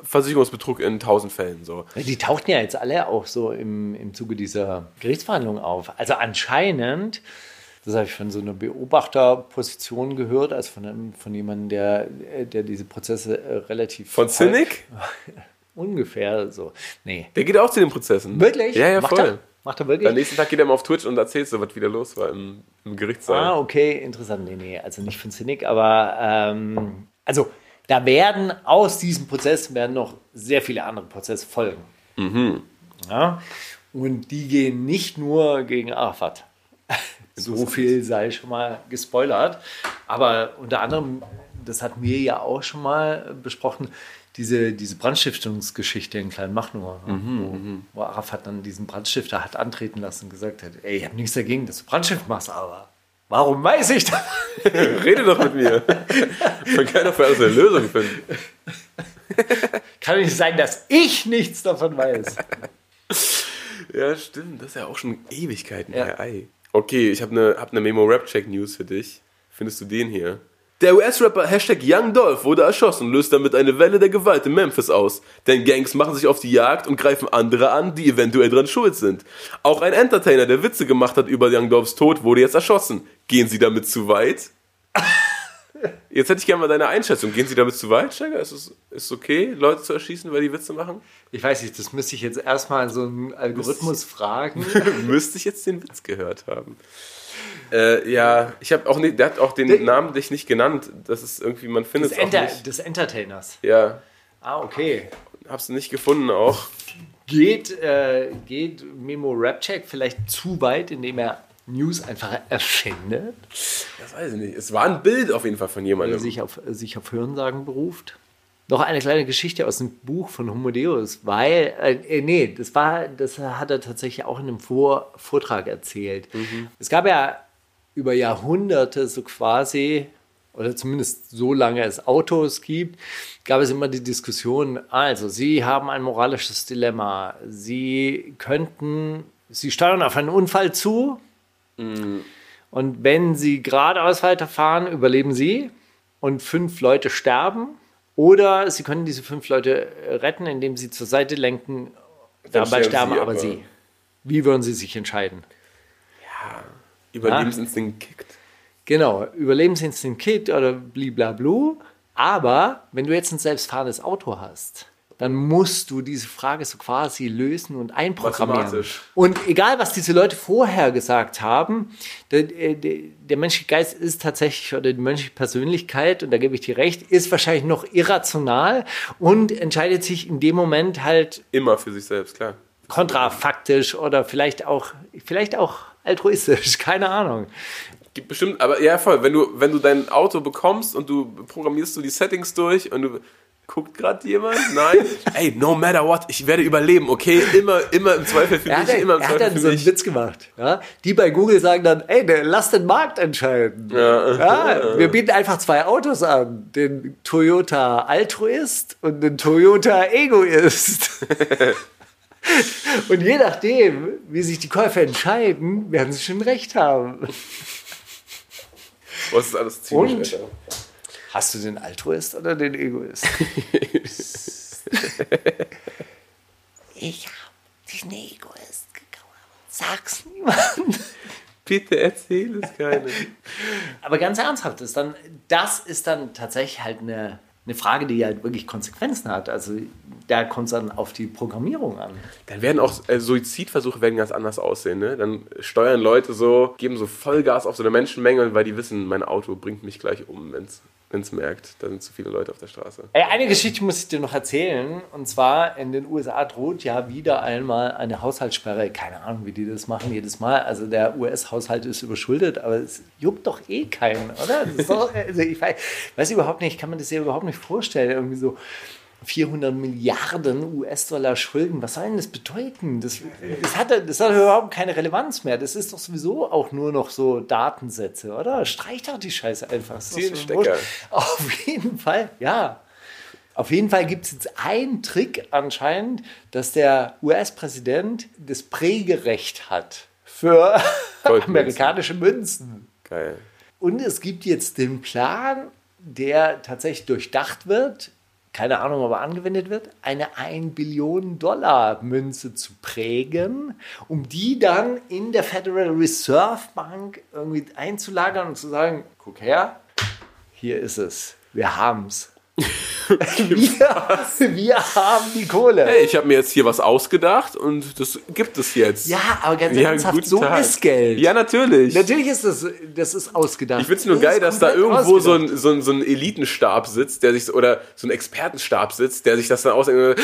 Versicherungsbetrug in tausend Fällen so. Die tauchten ja jetzt alle auch so im, im Zuge dieser Gerichtsverhandlung auf. Also anscheinend, das habe ich von so einer Beobachterposition gehört, also von, einem, von jemandem, der, der diese Prozesse äh, relativ Von Cynic? ungefähr so. Nee. Der geht auch zu den Prozessen. Wirklich? Ja, ja, Macht voll. Er? Macht er wirklich? Am nächsten Tag geht er mal auf Twitch und erzählt so, was wieder los war im, im Gerichtssaal. Ah, okay, interessant. Nee, nee, also nicht von Cynic, aber ähm, also da werden aus diesem Prozess werden noch sehr viele andere Prozesse folgen. Ja? Und die gehen nicht nur gegen Arafat. So viel sei schon mal gespoilert. Aber unter anderem, das hatten wir ja auch schon mal besprochen, diese, diese Brandstiftungsgeschichte in Kleinmachnow, wo, wo Arafat dann diesen Brandstifter hat antreten lassen und gesagt hat, ey, ich habe nichts dagegen, dass du Brandschiff machst, aber Warum weiß ich das? Rede doch mit mir. Man kann doch für alles eine Lösung finden. Kann nicht sein, dass ich nichts davon weiß. Ja, stimmt. Das ist ja auch schon Ewigkeiten Ja. Okay, ich habe eine hab ne Memo-Rap-Check-News für dich. Findest du den hier? Der US-Rapper Hashtag Young Dolph wurde erschossen und löst damit eine Welle der Gewalt in Memphis aus. Denn Gangs machen sich auf die Jagd und greifen andere an, die eventuell dran schuld sind. Auch ein Entertainer, der Witze gemacht hat über Young Dolphs Tod, wurde jetzt erschossen. Gehen Sie damit zu weit? Jetzt hätte ich gerne mal deine Einschätzung. Gehen Sie damit zu weit, Steiger? Ist es ist okay, Leute zu erschießen, weil die Witze machen? Ich weiß nicht, das müsste ich jetzt erstmal so einen Algorithmus fragen. Müsste ich jetzt den Witz gehört haben. Äh, ja, ich habe auch nicht, der hat auch den Der- Namen dich nicht genannt. Das ist irgendwie, man findet Des, es auch Enter nicht. des Entertainers. Ja, Ah, okay. hab's nicht gefunden auch. Geht, äh, geht Memo Rapcheck vielleicht zu weit, indem er News einfach erfindet, Das weiß ich nicht. Es war ein Bild auf jeden Fall von er jemandem. sich auf, sich auf Hörensagen beruft? Noch eine kleine Geschichte aus dem Buch von Homo Deus, weil, äh, äh, nee, das war, das hat er tatsächlich auch in einem Vor Vortrag erzählt. Es gab ja über Jahrhunderte so quasi, oder zumindest so lange es Autos gibt, gab es immer die Diskussion, also Sie haben ein moralisches Dilemma, Sie könnten, Sie steuern auf einen Unfall zu. Und wenn Sie geradeaus weiterfahren, überleben Sie. Und fünf Leute sterben. Oder Sie können diese fünf Leute retten, indem Sie zur Seite lenken. Dabei sterben Sie, aber aber- Sie. Wie würden Sie sich entscheiden? Überlebensinstinkt kickt. Genau, Überlebensinstinkt Kit oder bliblablu. Aber wenn du jetzt ein selbstfahrendes Auto hast, dann musst du diese Frage so quasi lösen und einprogrammieren. Und egal, was diese Leute vorher gesagt haben, der, der, der menschliche Geist ist tatsächlich, oder die menschliche Persönlichkeit, und da gebe ich dir recht, ist wahrscheinlich noch irrational und entscheidet sich in dem Moment halt Immer für sich selbst, klar. kontrafaktisch oder vielleicht auch, vielleicht auch altruistisch, keine Ahnung. Gibt bestimmt, aber ja voll, wenn du, wenn du dein Auto bekommst und du programmierst du die Settings durch und du guckt gerade jemand? Nein. Ey, no matter what, ich werde überleben, okay? Immer, immer im Zweifel für Er mich, hat, immer im er hat Zweifel dann so einen. Witz gemacht. Ja? Die bei Google sagen dann, ey, lass den Markt entscheiden. Ja. wir bieten einfach zwei Autos an. Den Toyota Altruist und den Toyota Egoist. und je nachdem, wie sich die Käufer entscheiden, werden sie schon recht haben. Was ist alles ziemlich, Und? Alter. Hast du den Altruist oder den Egoist? ich habe den Egoist gekauft. Sag's niemand. Bitte erzähl es keinem. Aber ganz ernsthaft, ist dann, das ist dann tatsächlich halt eine, eine Frage, die halt wirklich Konsequenzen hat. Also da kommt es dann auf die Programmierung an. Dann werden auch äh, Suizidversuche werden ganz anders aussehen, ne? Dann steuern Leute so, geben so Vollgas auf so eine Menschenmenge, weil die wissen, mein Auto bringt mich gleich um, wenn es merkt, da sind zu viele Leute auf der Straße. Ey, eine Geschichte muss ich dir noch erzählen. Und zwar in den USA droht ja wieder einmal eine Haushaltssperre. Keine Ahnung, wie die das machen jedes Mal. Also der US-Haushalt ist überschuldet, aber es juckt doch eh keinen, oder? Doch, also ich weiß, weiß überhaupt nicht, ich kann mir das ja überhaupt nicht vorstellen. Irgendwie so 400 Milliarden US-Dollar Schulden. Was soll denn das bedeuten? Das, das, hat, das hat überhaupt keine Relevanz mehr. Das ist doch sowieso auch nur noch so Datensätze, oder? Streich doch die Scheiße einfach. Das ist doch Zieh den so Stecker. wurscht. Auf jeden Fall, ja. Auf jeden Fall gibt es jetzt einen Trick anscheinend, dass der US-Präsident das Prägerecht hat für amerikanische Münzen. Geil. Und es gibt jetzt den Plan, der tatsächlich durchdacht wird, keine Ahnung, ob er angewendet wird, eine 1 Billion Dollar Münze zu prägen, um die dann in der Federal Reserve Bank irgendwie einzulagern und zu sagen, guck her, hier ist es, wir haben's. wir, wir haben die Kohle. Hey, ich habe mir jetzt hier was ausgedacht und das gibt es jetzt. Ja, aber ganz Ja, ernsthaft, so Tag. ist Geld. Ja, natürlich. Natürlich ist das, das ist ausgedacht. Ich finde es nur Das geil, dass da irgendwo so ein, so, ein, so ein Elitenstab sitzt, der sich oder so ein Expertenstab sitzt, der sich das dann ausdenkt.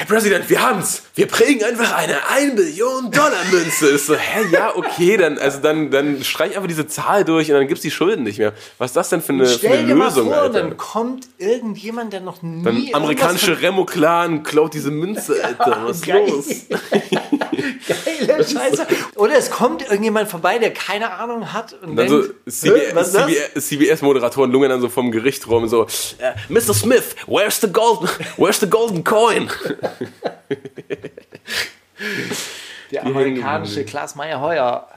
Herr Präsident, wir haben's. Wir prägen einfach eine 1 Billion Dollar Münze. Ist so, hä, ja, okay, dann, also dann, dann streich einfach diese Zahl durch und dann gibt's die Schulden nicht mehr. Was ist das denn für eine, für eine Lösung, vor, Alter? dann kommt irgendjemand, der noch nie Dann amerikanische von- Remo-Clan klaut diese Münze, Alter. Was ist Geil. los? Geile Scheiße. Oder es kommt irgendjemand vorbei, der keine Ahnung hat und, dann so denkt, "Hä, was ist das? CBS, CBS-Moderatoren lungern dann so vom Gericht rum, so, äh, Mr. Smith, where's the golden, where's the golden coin? Der amerikanische Klaas Meyer Heuer.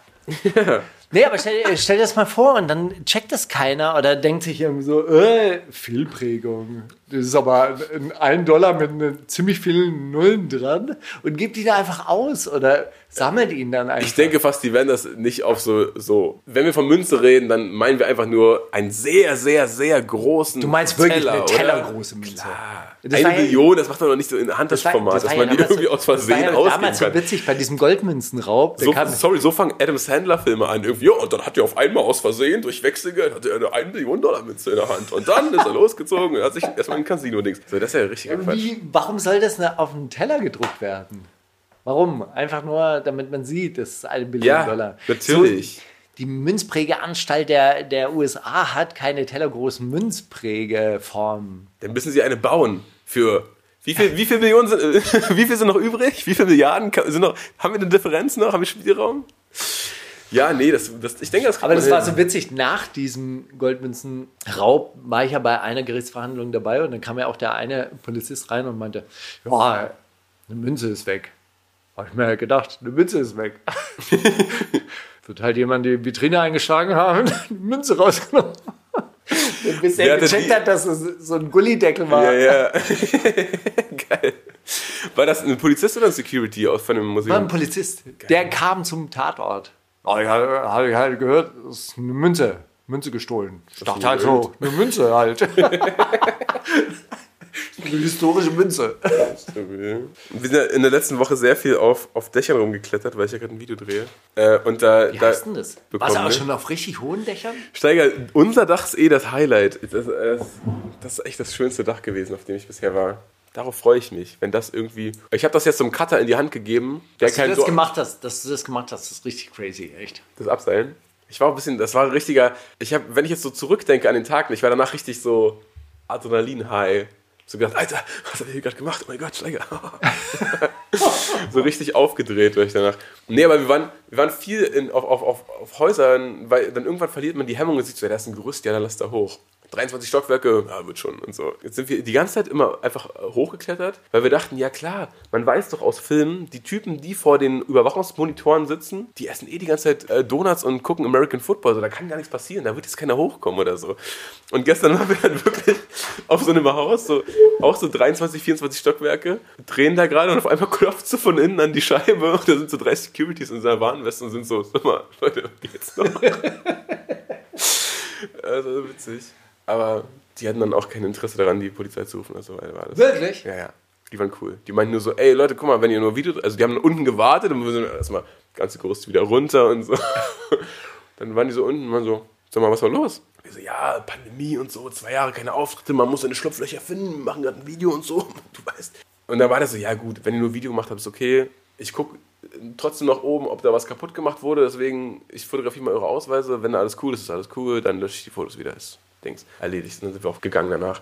Nee, aber stell, stell dir das mal vor und dann checkt das keiner oder denkt sich irgendwie so, äh, Fehlprägung. Das ist aber ein, Dollar mit ne, ziemlich vielen Nullen dran und gibt die da einfach aus oder sammelt ihn dann einfach. Ich denke fast, die werden das nicht auf so, so, wenn wir von Münze reden, dann meinen wir einfach nur einen sehr, sehr, sehr großen du meinst wirklich Teller, eine tellergroße Münze. Klar. Das Eine Million, das macht man doch nicht so in Das Handtaschenformat, das dass war man die irgendwie so- aus Versehen Das war ja damals so kann. witzig bei diesem Goldmünzenraub. So, sorry, so fangen Adam Sandler-Filme an. Irgendwie, ja, und dann hat er auf einmal aus Versehen durch Wechselgeld hatte er eine 1 Million Dollar Münze in der Hand. Und dann ist er losgezogen und hat sich erstmal ein Casino-Dings. So, das ist ja richtiger Quatsch. Wie, warum soll das auf einen Teller gedruckt werden? Warum? Einfach nur, damit man sieht, das ist eine Billion Ja, Dollar. natürlich. So, die Münzprägeanstalt der, der USA hat keine tellergroßen Münzprägeformen. Dann müssen sie eine bauen für. Wie viel, wie viel Millionen sind, wie viel sind noch übrig? Wie viele Milliarden sind noch? Haben wir eine Differenz noch? Haben wir Spielraum? Ja, nee, das, das, ich denke, das Aber das war hin. so witzig. Nach diesem Goldmünzenraub war ich ja bei einer Gerichtsverhandlung dabei und dann kam ja auch der eine Polizist rein und meinte, ja, eine Münze ist weg. Habe ich mir halt gedacht, eine Münze ist weg. Wird halt jemand die Vitrine eingeschlagen haben und eine Münze rausgenommen. Bis er gecheckt die- hat, dass es so ein Gullideckel war. Ja, ja. Geil. War das ein Polizist oder ein Security aus von dem War ein Museum? Polizist. Der kam zum Tatort. Oh, ja, habe ich halt gehört, das ist eine Münze. Münze gestohlen. Ich dachte halt so, eine Münze halt. eine historische Münze. Wir sind ja in der letzten Woche sehr viel auf, auf Dächern rumgeklettert, weil ich ja gerade ein Video drehe. Äh, und da, Wie da heißt denn das? Warst du auch wir- schon auf richtig hohen Dächern? Steiger, unser Dach ist eh das Highlight. Das, das, das ist echt das schönste Dach gewesen, auf dem ich bisher war. Darauf freue ich mich, wenn das irgendwie. Ich habe das jetzt zum Cutter in die Hand gegeben, der Dass du das Dor- gemacht hast, dass du das gemacht hast, ist richtig crazy, echt. das Abseilen. Ich war ein bisschen, das war ein richtiger. Ich habe, wenn ich jetzt so zurückdenke an den Tag, ich war danach richtig so Adrenalin-High. So gedacht, Alter, was hat er hier gerade gemacht? Oh mein Gott, Steiger. so richtig aufgedreht war ich danach. Nee, aber wir waren, wir waren viel in, auf, auf, auf, auf Häusern, weil dann irgendwann verliert man die Hemmung und sieht so, ja, da ist ein Gerüst, ja, dann lass da hoch. 23 Stockwerke, ja, wird schon und so. Jetzt sind wir die ganze Zeit immer einfach äh, hochgeklettert, weil wir dachten, ja klar, man weiß doch aus Filmen, die Typen, die vor den Überwachungsmonitoren sitzen, die essen eh die ganze Zeit äh, Donuts und gucken American Football, so da kann gar nichts passieren, da wird jetzt keiner hochkommen oder so. Und gestern waren wir dann wirklich auf so einem Haus, so, auch so 23, 24 Stockwerke, drehen da gerade und auf einmal klopft so von innen an die Scheibe und da sind so drei Securities in seiner Warnweste und sind so, sag mal, Leute, geht's noch? also witzig. Aber die hatten dann auch kein Interesse daran, die Polizei zu rufen. Also war das. Wirklich? Ja, ja. Die waren cool. Die meinten nur so, ey Leute, guck mal, wenn ihr nur Video, also die haben unten gewartet und wir sind erstmal ganze Gerüst wieder runter und so. Dann waren die so unten und waren so, sag mal, was war los? Wir so, ja, Pandemie und so, zwei Jahre keine Auftritte, man muss seine Schlupflöcher finden, machen gerade ein Video und so, du weißt. Und dann war das so, ja gut, wenn ihr nur Video gemacht habt, ist okay. Ich gucke trotzdem nach oben, ob da was kaputt gemacht wurde, deswegen, ich fotografiere mal eure Ausweise, wenn alles cool ist, ist alles cool, dann lösche ich die Fotos wieder, ist Dings erledigt. Und dann sind wir auch gegangen danach.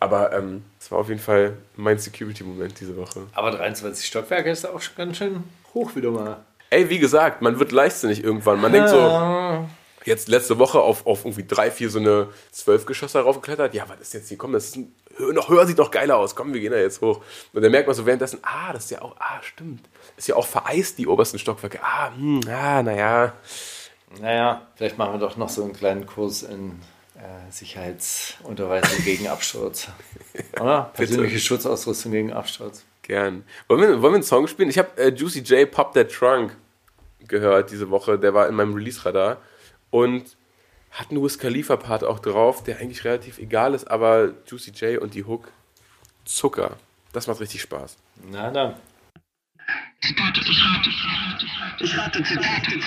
Aber ähm, es war auf jeden Fall mein Security-Moment diese Woche. Aber 23 Stockwerke ist auch schon ganz schön hoch wieder mal. Ey, wie gesagt, man wird leichtsinnig irgendwann. Man denkt so, jetzt letzte Woche auf, auf irgendwie drei, vier so eine Zwölfgeschosser raufgeklettert. Ja, was ist jetzt hier? Komm, das ist ein, noch höher, sieht noch geiler aus. Komm, wir gehen da jetzt hoch. Und dann merkt man so währenddessen, ah, das ist ja auch, ah, stimmt. Ist ja auch vereist, die obersten Stockwerke. Ah, hm, ah, naja. Naja, vielleicht machen wir doch noch so einen kleinen Kurs in äh, Sicherheitsunterweisung gegen Absturz. Oder? Persönliche Schutzausrüstung gegen Absturz. Gern. Wollen wir, wollen wir einen Song spielen? Ich habe äh, Juicy J Pop That Trunk gehört diese Woche. Der war in meinem Release-Radar. Und hat einen Wiz Khalifa-Part auch drauf, der eigentlich relativ egal ist, aber Juicy J und die Hook, Zucker. Das macht richtig Spaß. Na dann. Zitate, ich rate. Ich rate Zitate.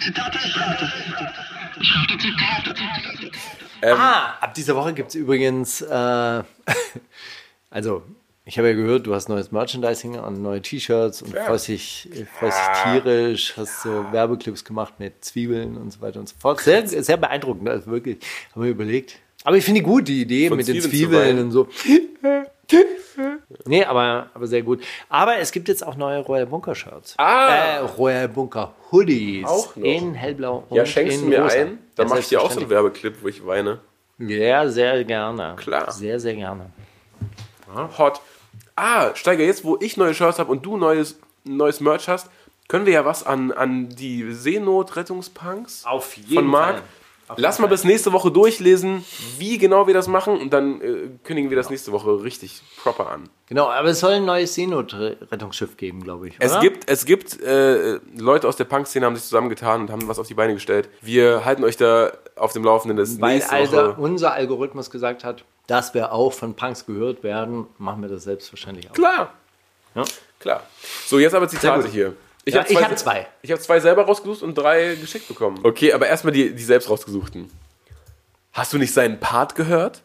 Zitate, ich rate. Ich rate Zitate. Ah, ab dieser Woche gibt es übrigens, äh, also ich habe ja gehört, du hast neues Merchandising und neue T-Shirts und Ja. freust dich, freust dich tierisch, hast so Werbeclips gemacht mit Zwiebeln und so weiter und so fort. Sehr, sehr beeindruckend, also wirklich, haben wir überlegt. Aber ich finde gut, die Idee Von mit den Zwiebeln zu Zwiebeln und so. Nee, aber, aber sehr gut. Aber es gibt jetzt auch neue Royal Bunker Shirts. Ah. Äh, Royal Bunker Hoodies. Auch noch. In hellblau und Ja, schenkst du in mir rosa. ein? Dann Ja, mach ich dir auch so einen. Werbeclip, wo ich weine. Ja, sehr gerne. Klar. Sehr, sehr gerne. Hot. Ah, Steiger, jetzt wo ich neue Shirts habe und du neues, neues Merch hast, können wir ja was an, an die Seenot-Rettungspunks Auf jeden von Marc. Fall. Lass mal bis nächste Woche durchlesen, wie genau wir das machen und dann äh, kündigen wir das nächste Woche richtig proper an. Genau, aber es soll ein neues Seenotrettungsschiff geben, glaube ich. Es oder? gibt, es gibt äh, Leute aus der Punk-Szene haben sich zusammengetan und haben was auf die Beine gestellt. Wir halten euch da auf dem Laufenden. Das Weil nächste also Woche. unser Algorithmus gesagt hat, dass wir auch von Punks gehört werden, machen wir das selbstverständlich auch. Klar. Ja. Klar. So, jetzt aber Zitate gut. Hier. Ja, hab ich hab zwei. Ich habe zwei selber rausgesucht und drei geschickt bekommen. Okay, aber erstmal die, die selbst rausgesuchten. Hast du nicht seinen Part gehört?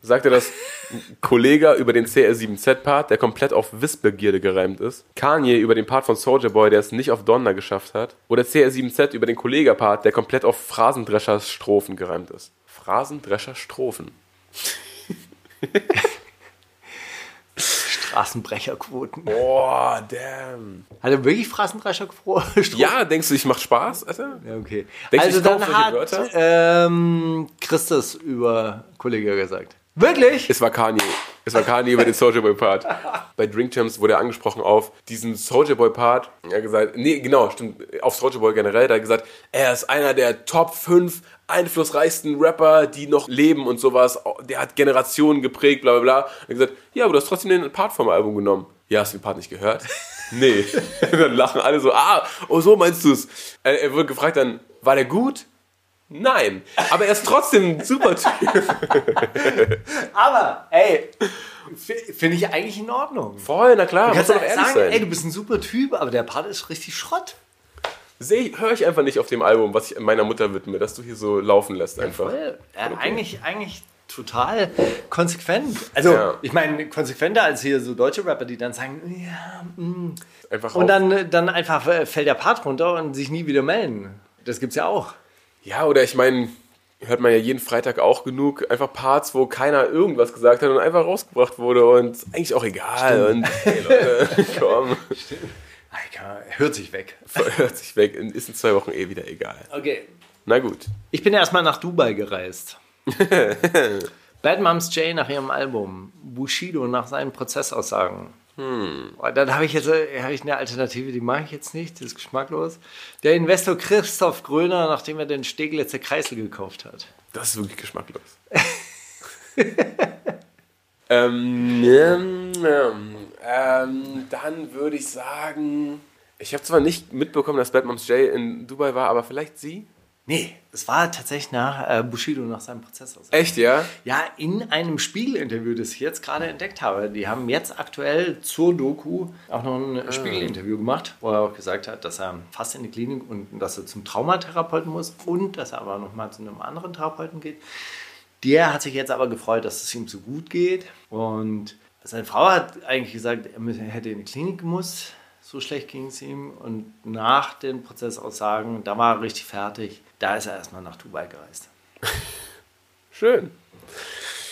Sagte das ein Kollege über den CR7Z-Part, der komplett auf Wissbegierde gereimt ist. Kanye über den Part von Soldier Boy, der es nicht auf Donner geschafft hat. Oder CR7Z über den Kollega-Part, der komplett auf Phrasendrescher-Strophen gereimt ist. Phrasendrescher-Strophen. Straßenbrecherquoten. Boah, damn. Hat er wirklich Phrasendrescherquoten? Ja, denkst du, ich macht Spaß, Alter? Ja, okay. Denkst du, also ich kaufe dann hat Wörter? ähm, Christus über Kollege gesagt. Wirklich? Es war Kanye. Es war Kanye über den Soldier Boy Part. Bei Drink Champs wurde er angesprochen auf diesen Soldier Boy Part. Er hat gesagt, nee, genau, stimmt, auf Soldier Boy generell. Da hat er gesagt, er ist einer der Top 5 einflussreichsten Rapper, die noch leben und sowas. Der hat Generationen geprägt, bla bla bla. Er hat gesagt, ja, aber du hast trotzdem den Part vom Album genommen. Ja, hast du den Part nicht gehört? Nee. dann lachen alle so, ah, oh, so meinst du es. Er, er wurde gefragt dann, war der gut? Nein. Aber er ist trotzdem ein super Typ. Aber, ey, finde ich eigentlich in Ordnung. Voll, na klar, muss kannst doch ja ehrlich sagen, sein. ey, du bist ein super Typ, aber der Part ist richtig Schrott. Seh, höre ich einfach nicht auf dem Album, was ich meiner Mutter widme, dass du hier so laufen lässt einfach. Voll. Äh, eigentlich, eigentlich total konsequent. Also, Ja. ich meine, konsequenter als hier so deutsche Rapper, die dann sagen, ja, mm. Einfach und auf- dann, dann einfach äh, fällt der Part runter und sich nie wieder melden. Das gibt's ja auch. Ja, oder ich meine, hört man ja jeden Freitag auch genug, einfach Parts, wo keiner irgendwas gesagt hat und einfach rausgebracht wurde und eigentlich auch egal. Und hey Leute, komm, Alter, hört sich weg. hört sich weg, ist in zwei Wochen eh wieder egal. Okay. Na gut. Ich bin erstmal nach Dubai gereist. Bad Moms J nach ihrem Album, Bushido nach seinen Prozessaussagen. Hm. Dann habe ich jetzt äh, hab ich eine Alternative, die mache ich jetzt nicht, das ist geschmacklos. Der Investor Christoph Gröner, nachdem er den Steglitzer Kreisel gekauft hat. Das ist wirklich geschmacklos. ähm, ähm, ähm, ähm, dann würde ich sagen, ich habe zwar nicht mitbekommen, dass Bad Moms J in Dubai war, aber vielleicht sie? Nee, es war tatsächlich nach äh, Bushido nach seinem Prozessaussagen. Echt, ja? Ja, in einem Spiegel-Interview, das ich jetzt gerade entdeckt habe. Die haben jetzt aktuell zur Doku auch noch ein Spiegel-Interview gemacht, wo er auch gesagt hat, dass er fast in die Klinik und dass er zum Traumatherapeuten muss und dass er aber nochmal zu einem anderen Therapeuten geht. Der hat sich jetzt aber gefreut, dass es ihm so gut geht. Und seine Frau hat eigentlich gesagt, er er hätte in die Klinik gemusst. So schlecht ging es ihm. Und nach den Prozessaussagen, da war er richtig fertig. Da ist er erstmal nach Dubai gereist. Schön.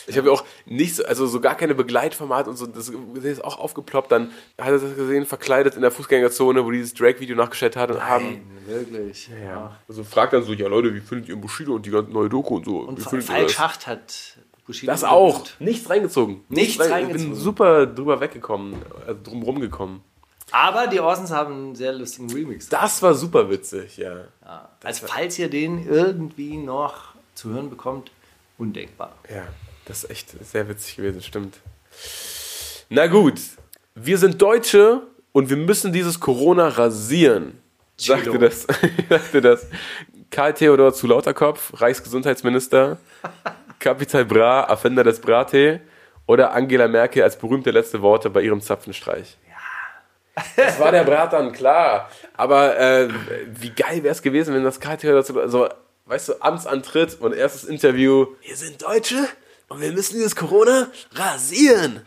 Ich habe ja auch nicht so, also so gar keine Begleitformat und so, das ist auch aufgeploppt. Dann hat er das gesehen, verkleidet in der Fußgängerzone, wo dieses Drake-Video nachgestellt hat und haben. wirklich. Ja. Also fragt dann so, ja Leute, wie findet ihr Bushido und die ganze neue Doku und so? Und wie Fa- findet ihr Falk? Schacht hat Bushido Das auch. Nichts reingezogen. Nichts rein- reingezogen. Ich bin super drüber weggekommen, also drum rumgekommen. Aber die Orsons haben einen sehr lustigen Remix. Das war super witzig, ja. also falls ihr den irgendwie noch zu hören bekommt, undenkbar. Ja, das ist echt sehr witzig gewesen, stimmt. Na gut, wir sind Deutsche und wir müssen dieses Corona rasieren. Sagte Chilo. das, sagte das Karl Theodor zu Lauterkopf, Reichsgesundheitsminister, Capital Bra, Erfinder des Brattee oder Angela Merkel als berühmte letzte Worte bei ihrem Zapfenstreich. Das war der Bratan, klar. Aber äh, wie geil wäre es gewesen, wenn das Karl Theodor zu, also, weißt du, Amtsantritt und erstes Interview. Wir sind Deutsche und wir müssen dieses Corona rasieren.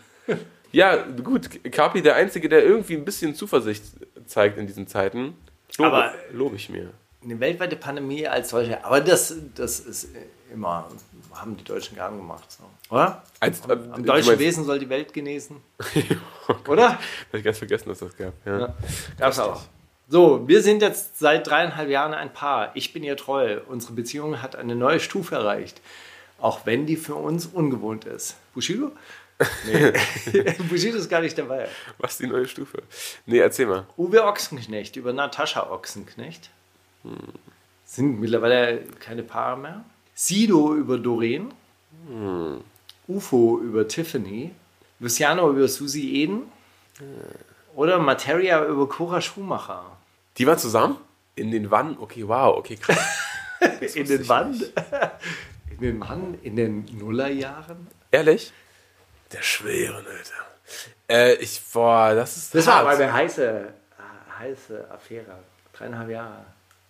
Ja, gut, Kapi, der Einzige, der irgendwie ein bisschen Zuversicht zeigt in diesen Zeiten. Lobe, Aber- lobe ich mir. eine weltweite Pandemie als solche, aber das, das ist immer, haben die Deutschen gern gemacht. So. Oder? Als, äh, Am deutschen Wesen soll die Welt genesen. Oder? Hab ich ganz vergessen, dass das gab. Ja. Ja. Gab's auch. So, wir sind jetzt seit dreieinhalb Jahren ein Paar. Ich bin ihr treu. Unsere Beziehung hat eine neue Stufe erreicht. Auch wenn die für uns ungewohnt ist. Bushido? Nee. Bushido ist gar nicht dabei. Was ist die neue Stufe? Nee, erzähl mal. Uwe Ochsenknecht über Natascha Ochsenknecht. Sind mittlerweile keine Paare mehr. Sido über Doreen. UFO über Tiffany. Luciano über Susi Eden. Oder Materia über Cora Schumacher. Die waren zusammen? In den Wannen? Okay, wow, okay, krass. In den Wann? In den Wann? In den Nullerjahren? Ehrlich? Der schwere Alter. Äh, ich, boah, das ist. Das war hart. aber eine heiße, äh, heiße Affäre. Dreieinhalb Jahre.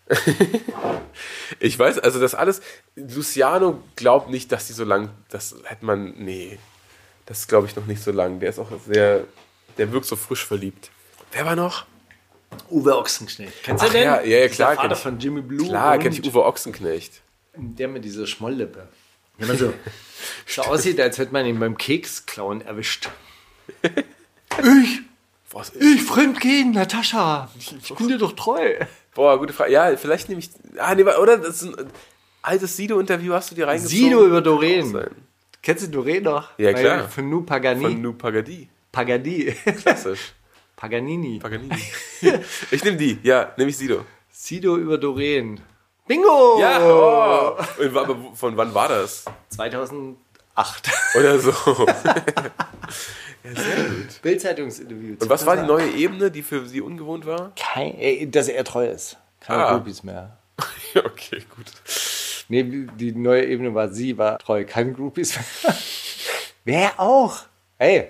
Ich weiß, also das alles. Luciano glaubt nicht, dass die so lang. Das hätte man. Nee. Das glaube ich noch nicht so lang. Der ist auch sehr. Der wirkt so frisch verliebt. Wer war noch? Uwe Ochsenknecht. Kennst du den? ja, ja, ja, klar, Vater kenn ich. von Jimmy Blue. Klar, und kenne ich Uwe Ochsenknecht. Der mit dieser Schmolllippe. Wenn man so, so aussieht, als hätte man ihn beim Keksklauen erwischt. Ich, Was ich fremdgehen, Natascha. Ich bin dir doch treu. Boah, gute Frage. Ja, vielleicht nehme ich. Ah, nee, oder? Das ist ein altes Sido-Interview, hast du dir reingezogen? Sido über Doreen. Kennst du Doreen noch? Ja, Bei- klar. Von Nu Pagani. Von Nu Pagadi. Pagadi. Klassisch. Paganini. Paganini. ich nehme die. Ja, nehme ich Sido. Sido über Doreen. Bingo! Ja, oh. Und aber von wann war das? 2008. Oder so. Bildzeitungsinterview. Und was war die neue Ebene, die für sie ungewohnt war? Kein, äh, dass er treu ist. Keine Ah. Groupies mehr. okay, gut. Nee, die neue Ebene war, sie war treu. Keine Groupies mehr. Wer auch? Ey,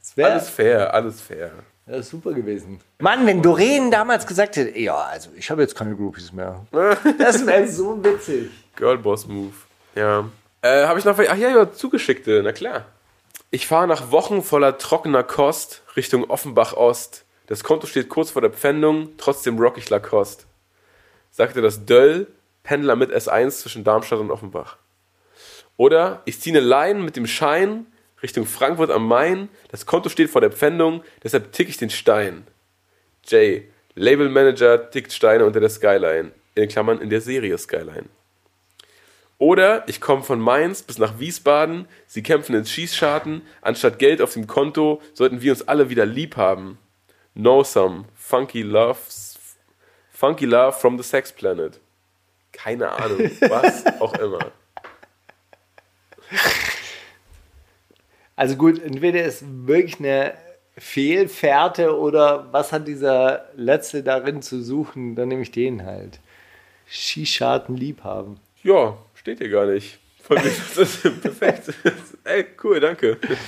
das wäre Alles fair, alles fair. wär super gewesen. Mann, wenn Doreen damals gesagt hätte, ja, also ich habe jetzt keine Groupies mehr. Das wäre so witzig. Girlboss Move. Ja. Äh, habe ich noch. Ach ja, ja, zugeschickte, na klar. Ich fahre nach Wochen voller trockener Kost Richtung Offenbach Ost. Das Konto steht kurz vor der Pfändung, trotzdem rock ich Lacoste. Sagte das Döll, Pendler mit S1 zwischen Darmstadt und Offenbach. Oder ich ziehe eine Line mit dem Schein Richtung Frankfurt am Main. Das Konto steht vor der Pfändung, deshalb tick ich den Stein. Jay, Labelmanager tickt Steine unter der Skyline. In Klammern in der Serie Skyline. Oder ich komme von Mainz bis nach Wiesbaden, sie kämpfen ins Schießscharten, anstatt Geld auf dem Konto sollten wir uns alle wieder lieb haben. Know some, funky love, funky love from the sex planet. Keine Ahnung, was auch immer. Also gut, entweder ist wirklich eine Fehlfährte oder was hat dieser Letzte darin zu suchen, dann nehme ich den halt. Skischaden lieb haben. Ja, steht hier gar nicht. Von mir, das ist perfekt. Ey, cool, danke. Das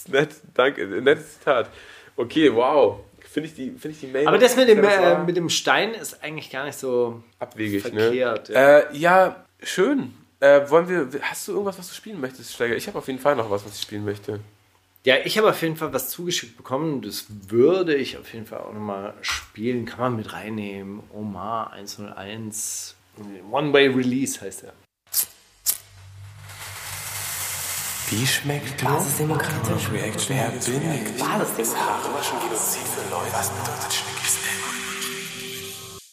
ist nett, danke, nettes Zitat. Okay, wow. Finde ich, die- finde ich die Mail. Aber das mit dem, äh, mit dem Stein ist eigentlich gar nicht so. abwegig, verkehrt, ne? ja. Äh, ja, schön. Äh, wollen wir, hast du irgendwas, was du spielen möchtest, Steiger? Ich habe auf jeden Fall noch was, was ich spielen möchte. Ja, ich habe auf jeden Fall was zugeschickt bekommen. Das würde ich auf jeden Fall auch nochmal spielen. Kann man mit reinnehmen. Omar 101. One-Way Release heißt er. Wie schmeckt Basisdemokratisch. Reaction? Wer bin ich? Basisdemokratisch.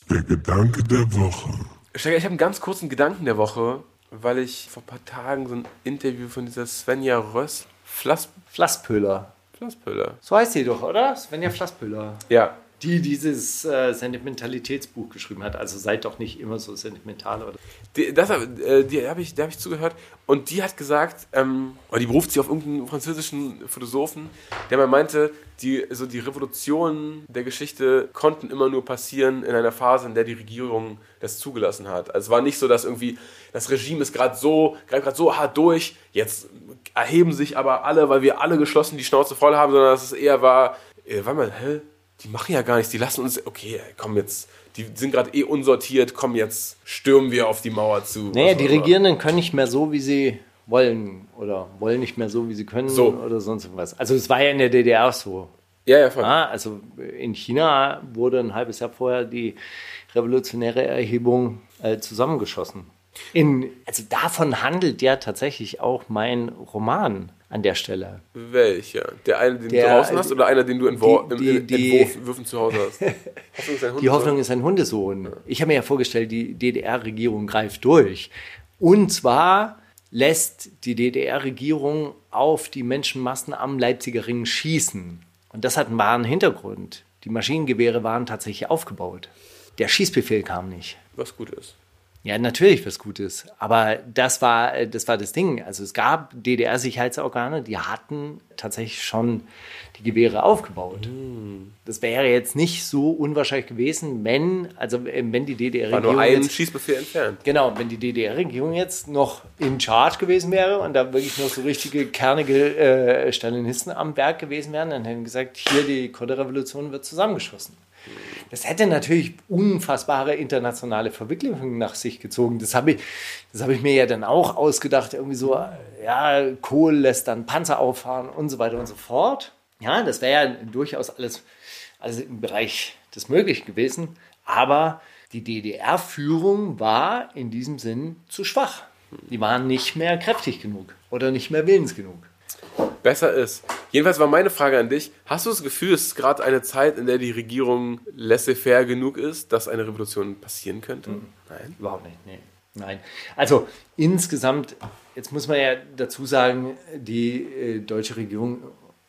Der Gedanke der Woche. Steiger, ich habe einen ganz kurzen Gedanken der Woche, weil ich vor ein paar Tagen so ein Interview von dieser Svenja Röss, Flass, Flasspöhler. Flasspöller. So heißt die doch, oder? Svenja Flasspöhler. Ja, Die dieses äh, Sentimentalitätsbuch geschrieben hat. Also seid doch nicht immer so sentimental. Oder? Die, das, äh, die habe ich, hab ich zugehört und die hat gesagt, ähm, oder die beruft sich auf irgendeinen französischen Philosophen, der mal meinte, die, so die Revolutionen der Geschichte konnten immer nur passieren in einer Phase, in der die Regierung das zugelassen hat. Also es war nicht so, dass irgendwie das Regime ist gerade so, gerade so hart durch, jetzt erheben sich aber alle, weil wir alle geschlossen die Schnauze voll haben, sondern dass es eher war, äh, warte mal, hä? Die machen ja gar nichts, die lassen uns, okay, komm jetzt, die sind gerade eh unsortiert, komm jetzt, stürmen wir auf die Mauer zu. Naja, Was die. Regierenden können nicht mehr so, wie sie wollen. Oder wollen nicht mehr so, wie sie können. So. Oder sonst irgendwas. Also es war ja in der DDR so. Ja, ja, voll. Ja, also in China wurde ein halbes Jahr vorher die revolutionäre Erhebung äh, zusammengeschossen. In, also davon handelt ja tatsächlich auch mein Roman an der Stelle. Welcher? Der eine, den Der- du draußen hast oder einer, den du entwor die- im, die- im Entwurfen zu Hause hast? Hoffnung Die. Hoffnung ist ein Hundesohn. Ich habe mir ja vorgestellt, die DDR-Regierung greift durch. Und zwar lässt die DDR-Regierung auf die Menschenmassen am Leipziger Ring schießen. Und das hat einen wahren Hintergrund. Die Maschinengewehre waren tatsächlich aufgebaut. Der Schießbefehl kam nicht. Was gut ist. Ja, natürlich was Gutes. Aber das war, äh, das war das Ding. Also es gab DDR-Sicherheitsorgane, die hatten tatsächlich schon die Gewehre aufgebaut. Das wäre jetzt nicht so unwahrscheinlich gewesen, wenn, also äh, wenn die War DDR-Regierung nur ein jetzt, Schießbefehl entfernt. genau, wenn die DDR-Regierung jetzt noch in Charge gewesen wäre und da wirklich noch so richtige kernige äh, Stalinisten am Werk gewesen wären, dann hätten gesagt, hier die Konterrevolution wird zusammengeschossen. Das hätte natürlich unfassbare internationale Verwicklungen nach sich gezogen. Das habe ich, das ich mir ja dann auch ausgedacht. Irgendwie so, ja, Kohl lässt dann Panzer auffahren und so weiter und so fort. Ja, das wäre ja durchaus alles, alles im Bereich des Möglichen gewesen. Aber die DDR-Führung war in diesem Sinn zu schwach. Die waren nicht mehr kräftig genug oder nicht mehr willens genug. Besser ist. Jedenfalls war meine Frage an dich: Hast du das Gefühl, es ist gerade eine Zeit, in der die Regierung laissez-faire genug ist, dass eine Revolution passieren könnte? Nein. Überhaupt nicht, nee. Nein. Also insgesamt, jetzt muss man ja dazu sagen, die äh, deutsche Regierung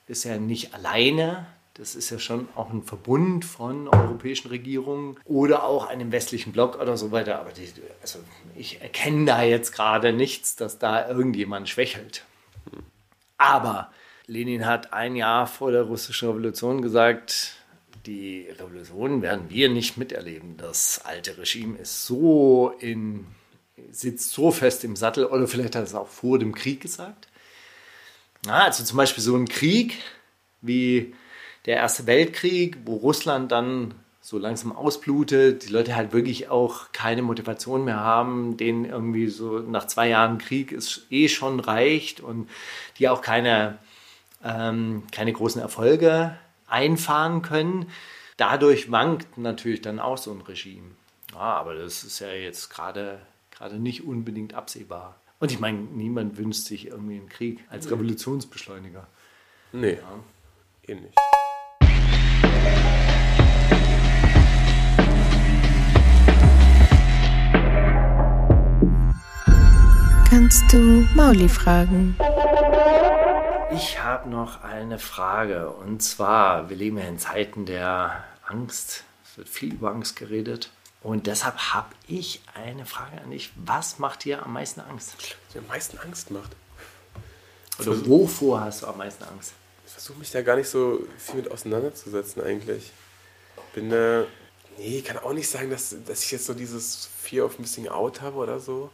ist ja nicht alleine. Das ist ja schon auch ein Verbund von europäischen Regierungen oder auch einem westlichen Block oder so weiter. Aber die, also ich erkenne da jetzt gerade nichts, dass da irgendjemand schwächelt. Aber Lenin hat ein Jahr vor der russischen Revolution gesagt, die Revolution werden wir nicht miterleben. Das alte Regime ist so in, sitzt so fest im Sattel, oder vielleicht hat er es auch vor dem Krieg gesagt. Na, also zum Beispiel so ein Krieg wie der Erste Weltkrieg, wo Russland dann so langsam ausblutet, die Leute halt wirklich auch keine Motivation mehr haben, denen irgendwie so nach zwei Jahren Krieg es eh schon reicht und die auch keine, ähm, keine großen Erfolge einfahren können. Dadurch wankt natürlich dann auch so ein Regime. Ja, aber das ist ja jetzt gerade gerade nicht unbedingt absehbar. Und ich meine, niemand wünscht sich irgendwie einen Krieg als Revolutionsbeschleuniger. Nee. Eh nicht. Kannst du Mauli fragen? Ich habe noch eine Frage. Und zwar, wir leben ja in Zeiten der Angst. Es wird viel über Angst geredet. Und deshalb habe ich eine Frage an dich. Was macht dir am meisten Angst? Was mir am meisten Angst macht. Oder wovor hast du am meisten Angst? Ich versuche mich da gar nicht so viel mit auseinanderzusetzen eigentlich. Bin da. nee, kann auch nicht sagen, dass, dass ich jetzt so dieses Fear of Missing Out habe oder so.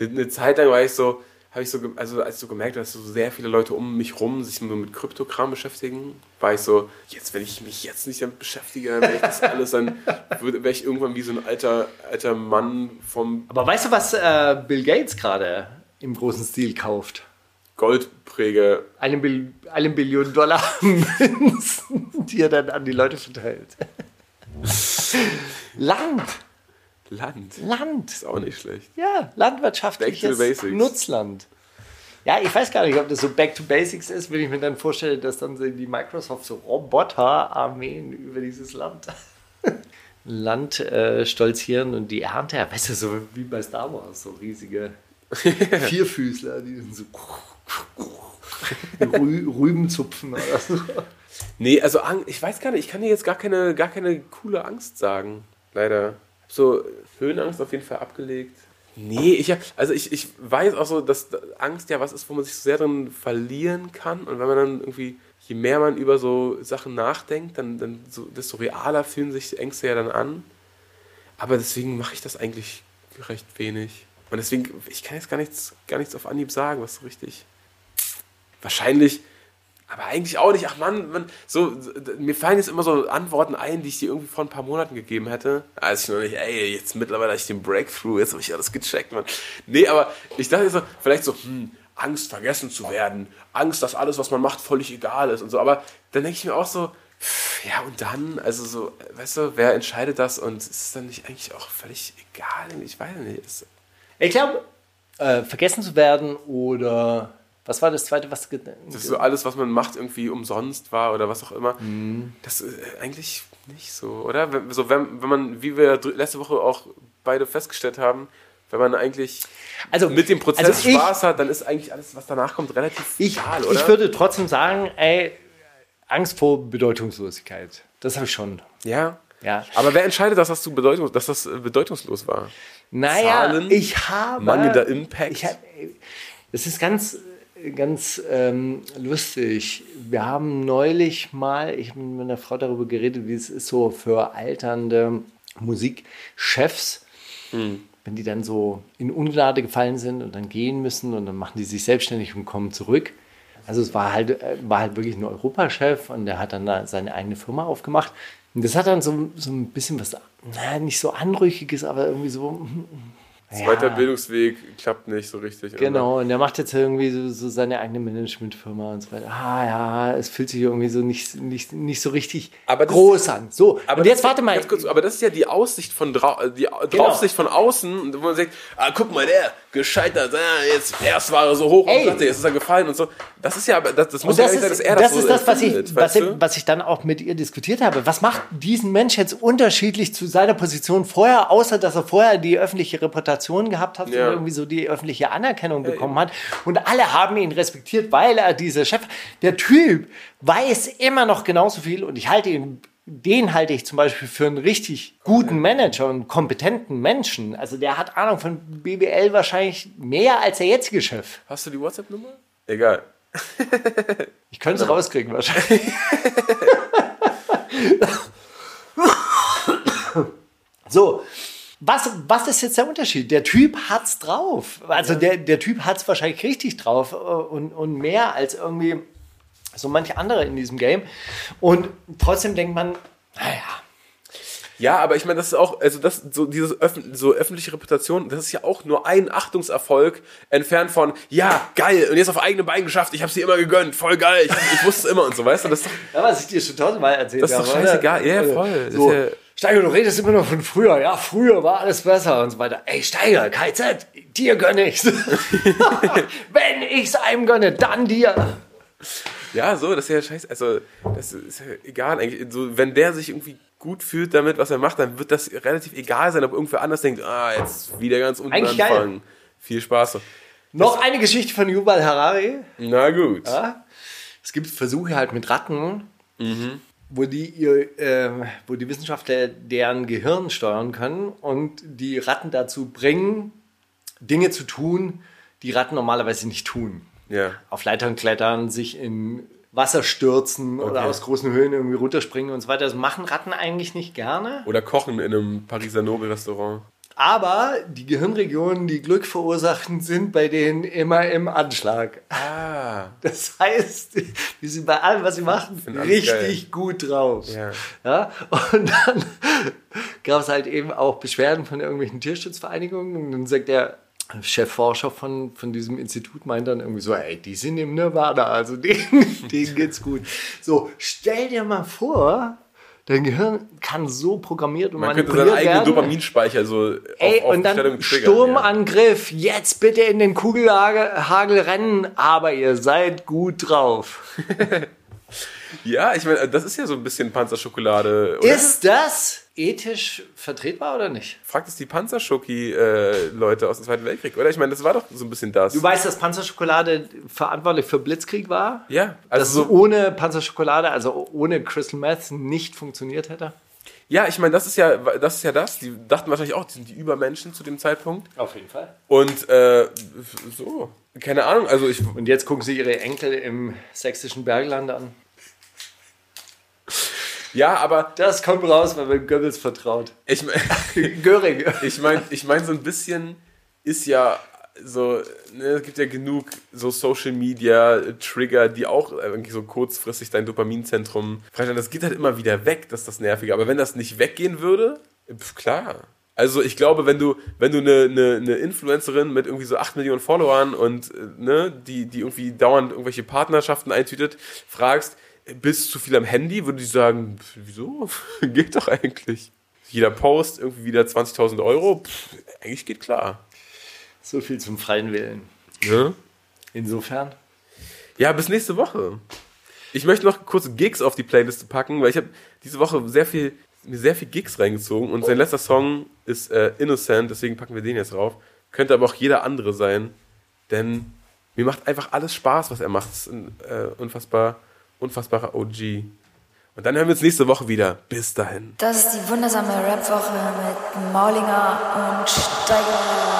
Eine Zeit lang war ich so, habe ich so, also als so gemerkt, habe, dass so sehr viele Leute um mich rum sich so mit Kryptokram beschäftigen, war ich so, jetzt, wenn ich mich jetzt nicht damit beschäftige, dann wäre ich das alles, dann wäre ich irgendwann wie so ein alter, alter Mann vom Aber weißt du, was äh, Bill Gates gerade im großen Stil kauft? Goldpräger. Eine, Bil eine Billion Dollar Münzen, die er dann an die Leute verteilt. Land, Land. Land. Ist auch nicht schlecht. Ja, landwirtschaftliches. Nutzland. Ja, ich weiß gar nicht, ob das so Back to Basics ist, wenn ich mir dann vorstelle, dass dann die Microsoft so Roboter-Armeen über dieses Land, Land äh, stolzieren und die Ernte, ja, weißt du, so wie bei Star Wars, so riesige Vierfüßler, die dann so Rü Rüben zupfen oder so. Nee, also ich weiß gar nicht, ich kann dir jetzt gar keine, gar keine coole Angst sagen. Leider. So Höhenangst auf jeden Fall abgelegt. Nee, ich hab, also ich, ich weiß auch so, dass Angst ja was ist, wo man sich so sehr drin verlieren kann. Und wenn man dann irgendwie, je mehr man über so Sachen nachdenkt, dann, dann so, desto realer fühlen sich Ängste ja dann an. Aber deswegen mache ich das eigentlich recht wenig. Und deswegen, ich kann jetzt gar nichts, gar nichts auf Anhieb sagen, was so richtig. Wahrscheinlich, aber eigentlich auch nicht. Ach Mann, man, so, mir fallen jetzt immer so Antworten ein, die ich dir irgendwie vor ein paar Monaten gegeben hätte. Als ich noch nicht, ey, jetzt mittlerweile habe ich den Breakthrough, jetzt habe ich alles gecheckt, Mann. Nee, aber ich dachte so, vielleicht so, hm, Angst vergessen zu werden, Angst, dass alles, was man macht, völlig egal ist und so. Aber dann denke ich mir auch so, Ja, und dann, also so, weißt du, wer entscheidet das und ist es dann nicht eigentlich auch völlig egal? Ich weiß nicht. Ich glaube, äh, vergessen zu werden oder was war das zweite, was das ist so alles, was man macht, irgendwie umsonst war oder was auch immer. Mhm. Das ist eigentlich nicht so, oder? Wenn, so, wenn, wenn man, wie wir letzte Woche auch beide festgestellt haben, wenn man eigentlich also mit dem Prozess also ich- Spaß hat, dann ist eigentlich alles, was danach kommt, relativ Ich, egal, oder? ich würde trotzdem sagen, ey, Angst vor Bedeutungslosigkeit. Das habe ich schon. ja. Ja. Aber wer entscheidet, dass das, zu bedeutung, dass das äh, bedeutungslos war? Naja, Zahlen, ich habe. mangelnder Impact. Ich hab, es ist ganz, ganz ähm, lustig. Wir haben neulich mal, ich habe mit meiner Frau darüber geredet, wie es ist so für alternde Musikchefs, wenn die dann so in Ungnade gefallen sind und dann gehen müssen und dann machen die sich selbstständig und kommen zurück. Also es war halt, äh, war halt wirklich ein Europachef und der hat dann da seine eigene Firma aufgemacht. Und das hat dann so, so ein bisschen was, naja, nicht so Anrüchiges, aber irgendwie so, Zweiter Bildungsweg klappt nicht so richtig. oder? Genau, und er macht jetzt irgendwie so, so seine eigene Managementfirma und so weiter. Ah ja, es fühlt sich irgendwie so nicht, nicht, nicht so richtig Aber groß an. So, Aber jetzt warte mal. Kurz, aber das ist ja die Aussicht von drau die Draufsicht von außen, wo man sagt, ah, guck mal, der gescheitert, ah, jetzt erst war er so hoch Ey. und dachte, jetzt ist er gefallen und so. Das ist ja, das, das muss Und ja das nicht sein, ist, dass er das, das, ist so das, was ich, was, ich, was ich dann auch mit ihr diskutiert habe. Was macht diesen Mensch jetzt unterschiedlich zu seiner Position vorher, außer dass er vorher die öffentliche Reputation gehabt hat Ja. und irgendwie so die öffentliche Anerkennung bekommen hat. Und alle haben ihn respektiert, weil er dieser Chef, der Typ weiß immer noch genauso viel und ich halte ihn den halte ich zum Beispiel für einen richtig guten Manager und kompetenten Menschen. Also der hat Ahnung von BBL wahrscheinlich mehr als der jetzige Chef. Hast du die WhatsApp-Nummer? Egal. Ich könnte es rauskriegen wahrscheinlich. so, was, was ist jetzt der Unterschied? Der Typ hat's drauf. Also der, der Typ hat's wahrscheinlich richtig drauf äh, und, und mehr als irgendwie so manche andere in diesem Game. Und trotzdem denkt man, naja, Ja, aber ich meine, das ist auch, also das, so dieses öffn so öffentliche Reputation, das ist ja auch nur ein Achtungserfolg entfernt von, ja, geil, und jetzt auf eigene Beine geschafft, ich habe sie immer gegönnt, voll geil, ich, ich wusste es immer und so, weißt du, das ist doch, ja, was ich dir schon tausendmal erzählt Das ist doch habe, scheißegal. Ja, voll. Das So, ja- Steiger, du redest immer noch von früher. Ja, früher war alles besser und so weiter. Ey, Steiger, KZ, dir gönne ich's. Wenn ich's einem gönne, dann dir. Ja, so, das ist ja scheiße, also, das ist ja egal eigentlich, so, wenn der sich irgendwie gut fühlt damit, was er macht, dann wird das relativ egal sein, ob irgendwer anders denkt, ah, jetzt wieder ganz unten Eigentlich geil. anfangen. Viel Spaß. Noch eine Geschichte von Yuval Harari. Na gut. Es gibt Versuche halt mit Ratten, wo, die ihr, ähm, wo die Wissenschaftler deren Gehirn steuern können und die Ratten dazu bringen, Dinge zu tun, die Ratten normalerweise nicht tun. Ja. Auf Leitern klettern, sich in Wasser stürzen oder Okay. aus großen Höhen irgendwie runterspringen und so weiter. Das machen Ratten eigentlich nicht gerne. Oder kochen in einem Pariser Nobel-Restaurant. Aber die Gehirnregionen, die Glück verursachen, sind bei denen immer im Anschlag. Ah. Das heißt, die sind bei allem, was sie machen, richtig gut drauf. Ja. Ja? Und dann gab es halt eben auch Beschwerden von irgendwelchen Tierschutzvereinigungen. Und dann sagt der Chefforscher von, von diesem Institut, meint dann irgendwie so, ey, die sind im Nirvana, also denen, denen geht's gut. So, stell dir mal vor, dein Gehirn kann so programmiert und Man könnte manipuliert seinen eigenen werden. Dopaminspeicher so auf, Ey, auf und dann triggern, Sturmangriff, jetzt bitte in den Kugelhagel rennen, aber ihr seid gut drauf. Ja. ja, ich meine, das ist ja so ein bisschen Panzerschokolade. Oder? Ist das ethisch vertretbar oder nicht? Fragt es die Panzerschoki-Leute aus dem Zweiten Weltkrieg, oder? Ich meine, das war doch so ein bisschen das. Du weißt, dass Panzerschokolade verantwortlich für Blitzkrieg war? ja, Dass also es so, ohne Panzerschokolade, also ohne Crystal Meth, nicht funktioniert hätte? ja, ich meine, das ist ja, das ist ja das. Die dachten wahrscheinlich auch, die sind die Übermenschen zu dem Zeitpunkt. Auf jeden Fall. Und äh, so, keine Ahnung. Also ich, Und jetzt gucken sie ihre Enkel im sächsischen Bergland an. Ja, aber Das kommt raus, weil man Goebbels vertraut. ich, mein- Göring. ich meine, ich mein, so ein bisschen ist ja so, ne, es gibt ja genug so Social Media Trigger, die auch irgendwie so kurzfristig dein Dopaminzentrum freistellen. Das geht halt immer wieder weg, das ist das Nervige. Aber wenn das nicht weggehen würde, pf, klar. Also ich glaube, wenn du, wenn du eine, eine, eine Influencerin mit irgendwie so 8 Millionen Followern und äh, ne, die, die irgendwie dauernd irgendwelche Partnerschaften eintütet, fragst, bist zu viel am Handy, würde ich sagen, wieso? geht doch eigentlich. Jeder Post irgendwie wieder 20.000 Euro, pf, eigentlich geht klar. So viel zum freien Willen. Ne? Insofern. Ja, bis nächste Woche. Ich möchte noch kurze Gigs auf die Playliste packen, weil ich habe diese Woche sehr viel, mir sehr viel Gigs reingezogen und sein letzter Song ist äh, Innocent, deswegen packen wir den jetzt drauf. Könnte aber auch jeder andere sein, denn mir macht einfach alles Spaß, was er macht. Das ist äh, unfassbar, unfassbarer OG. Und dann hören wir uns nächste Woche wieder. Bis dahin. Das ist die wundersame Rap-Woche mit Maulinger und Steiger.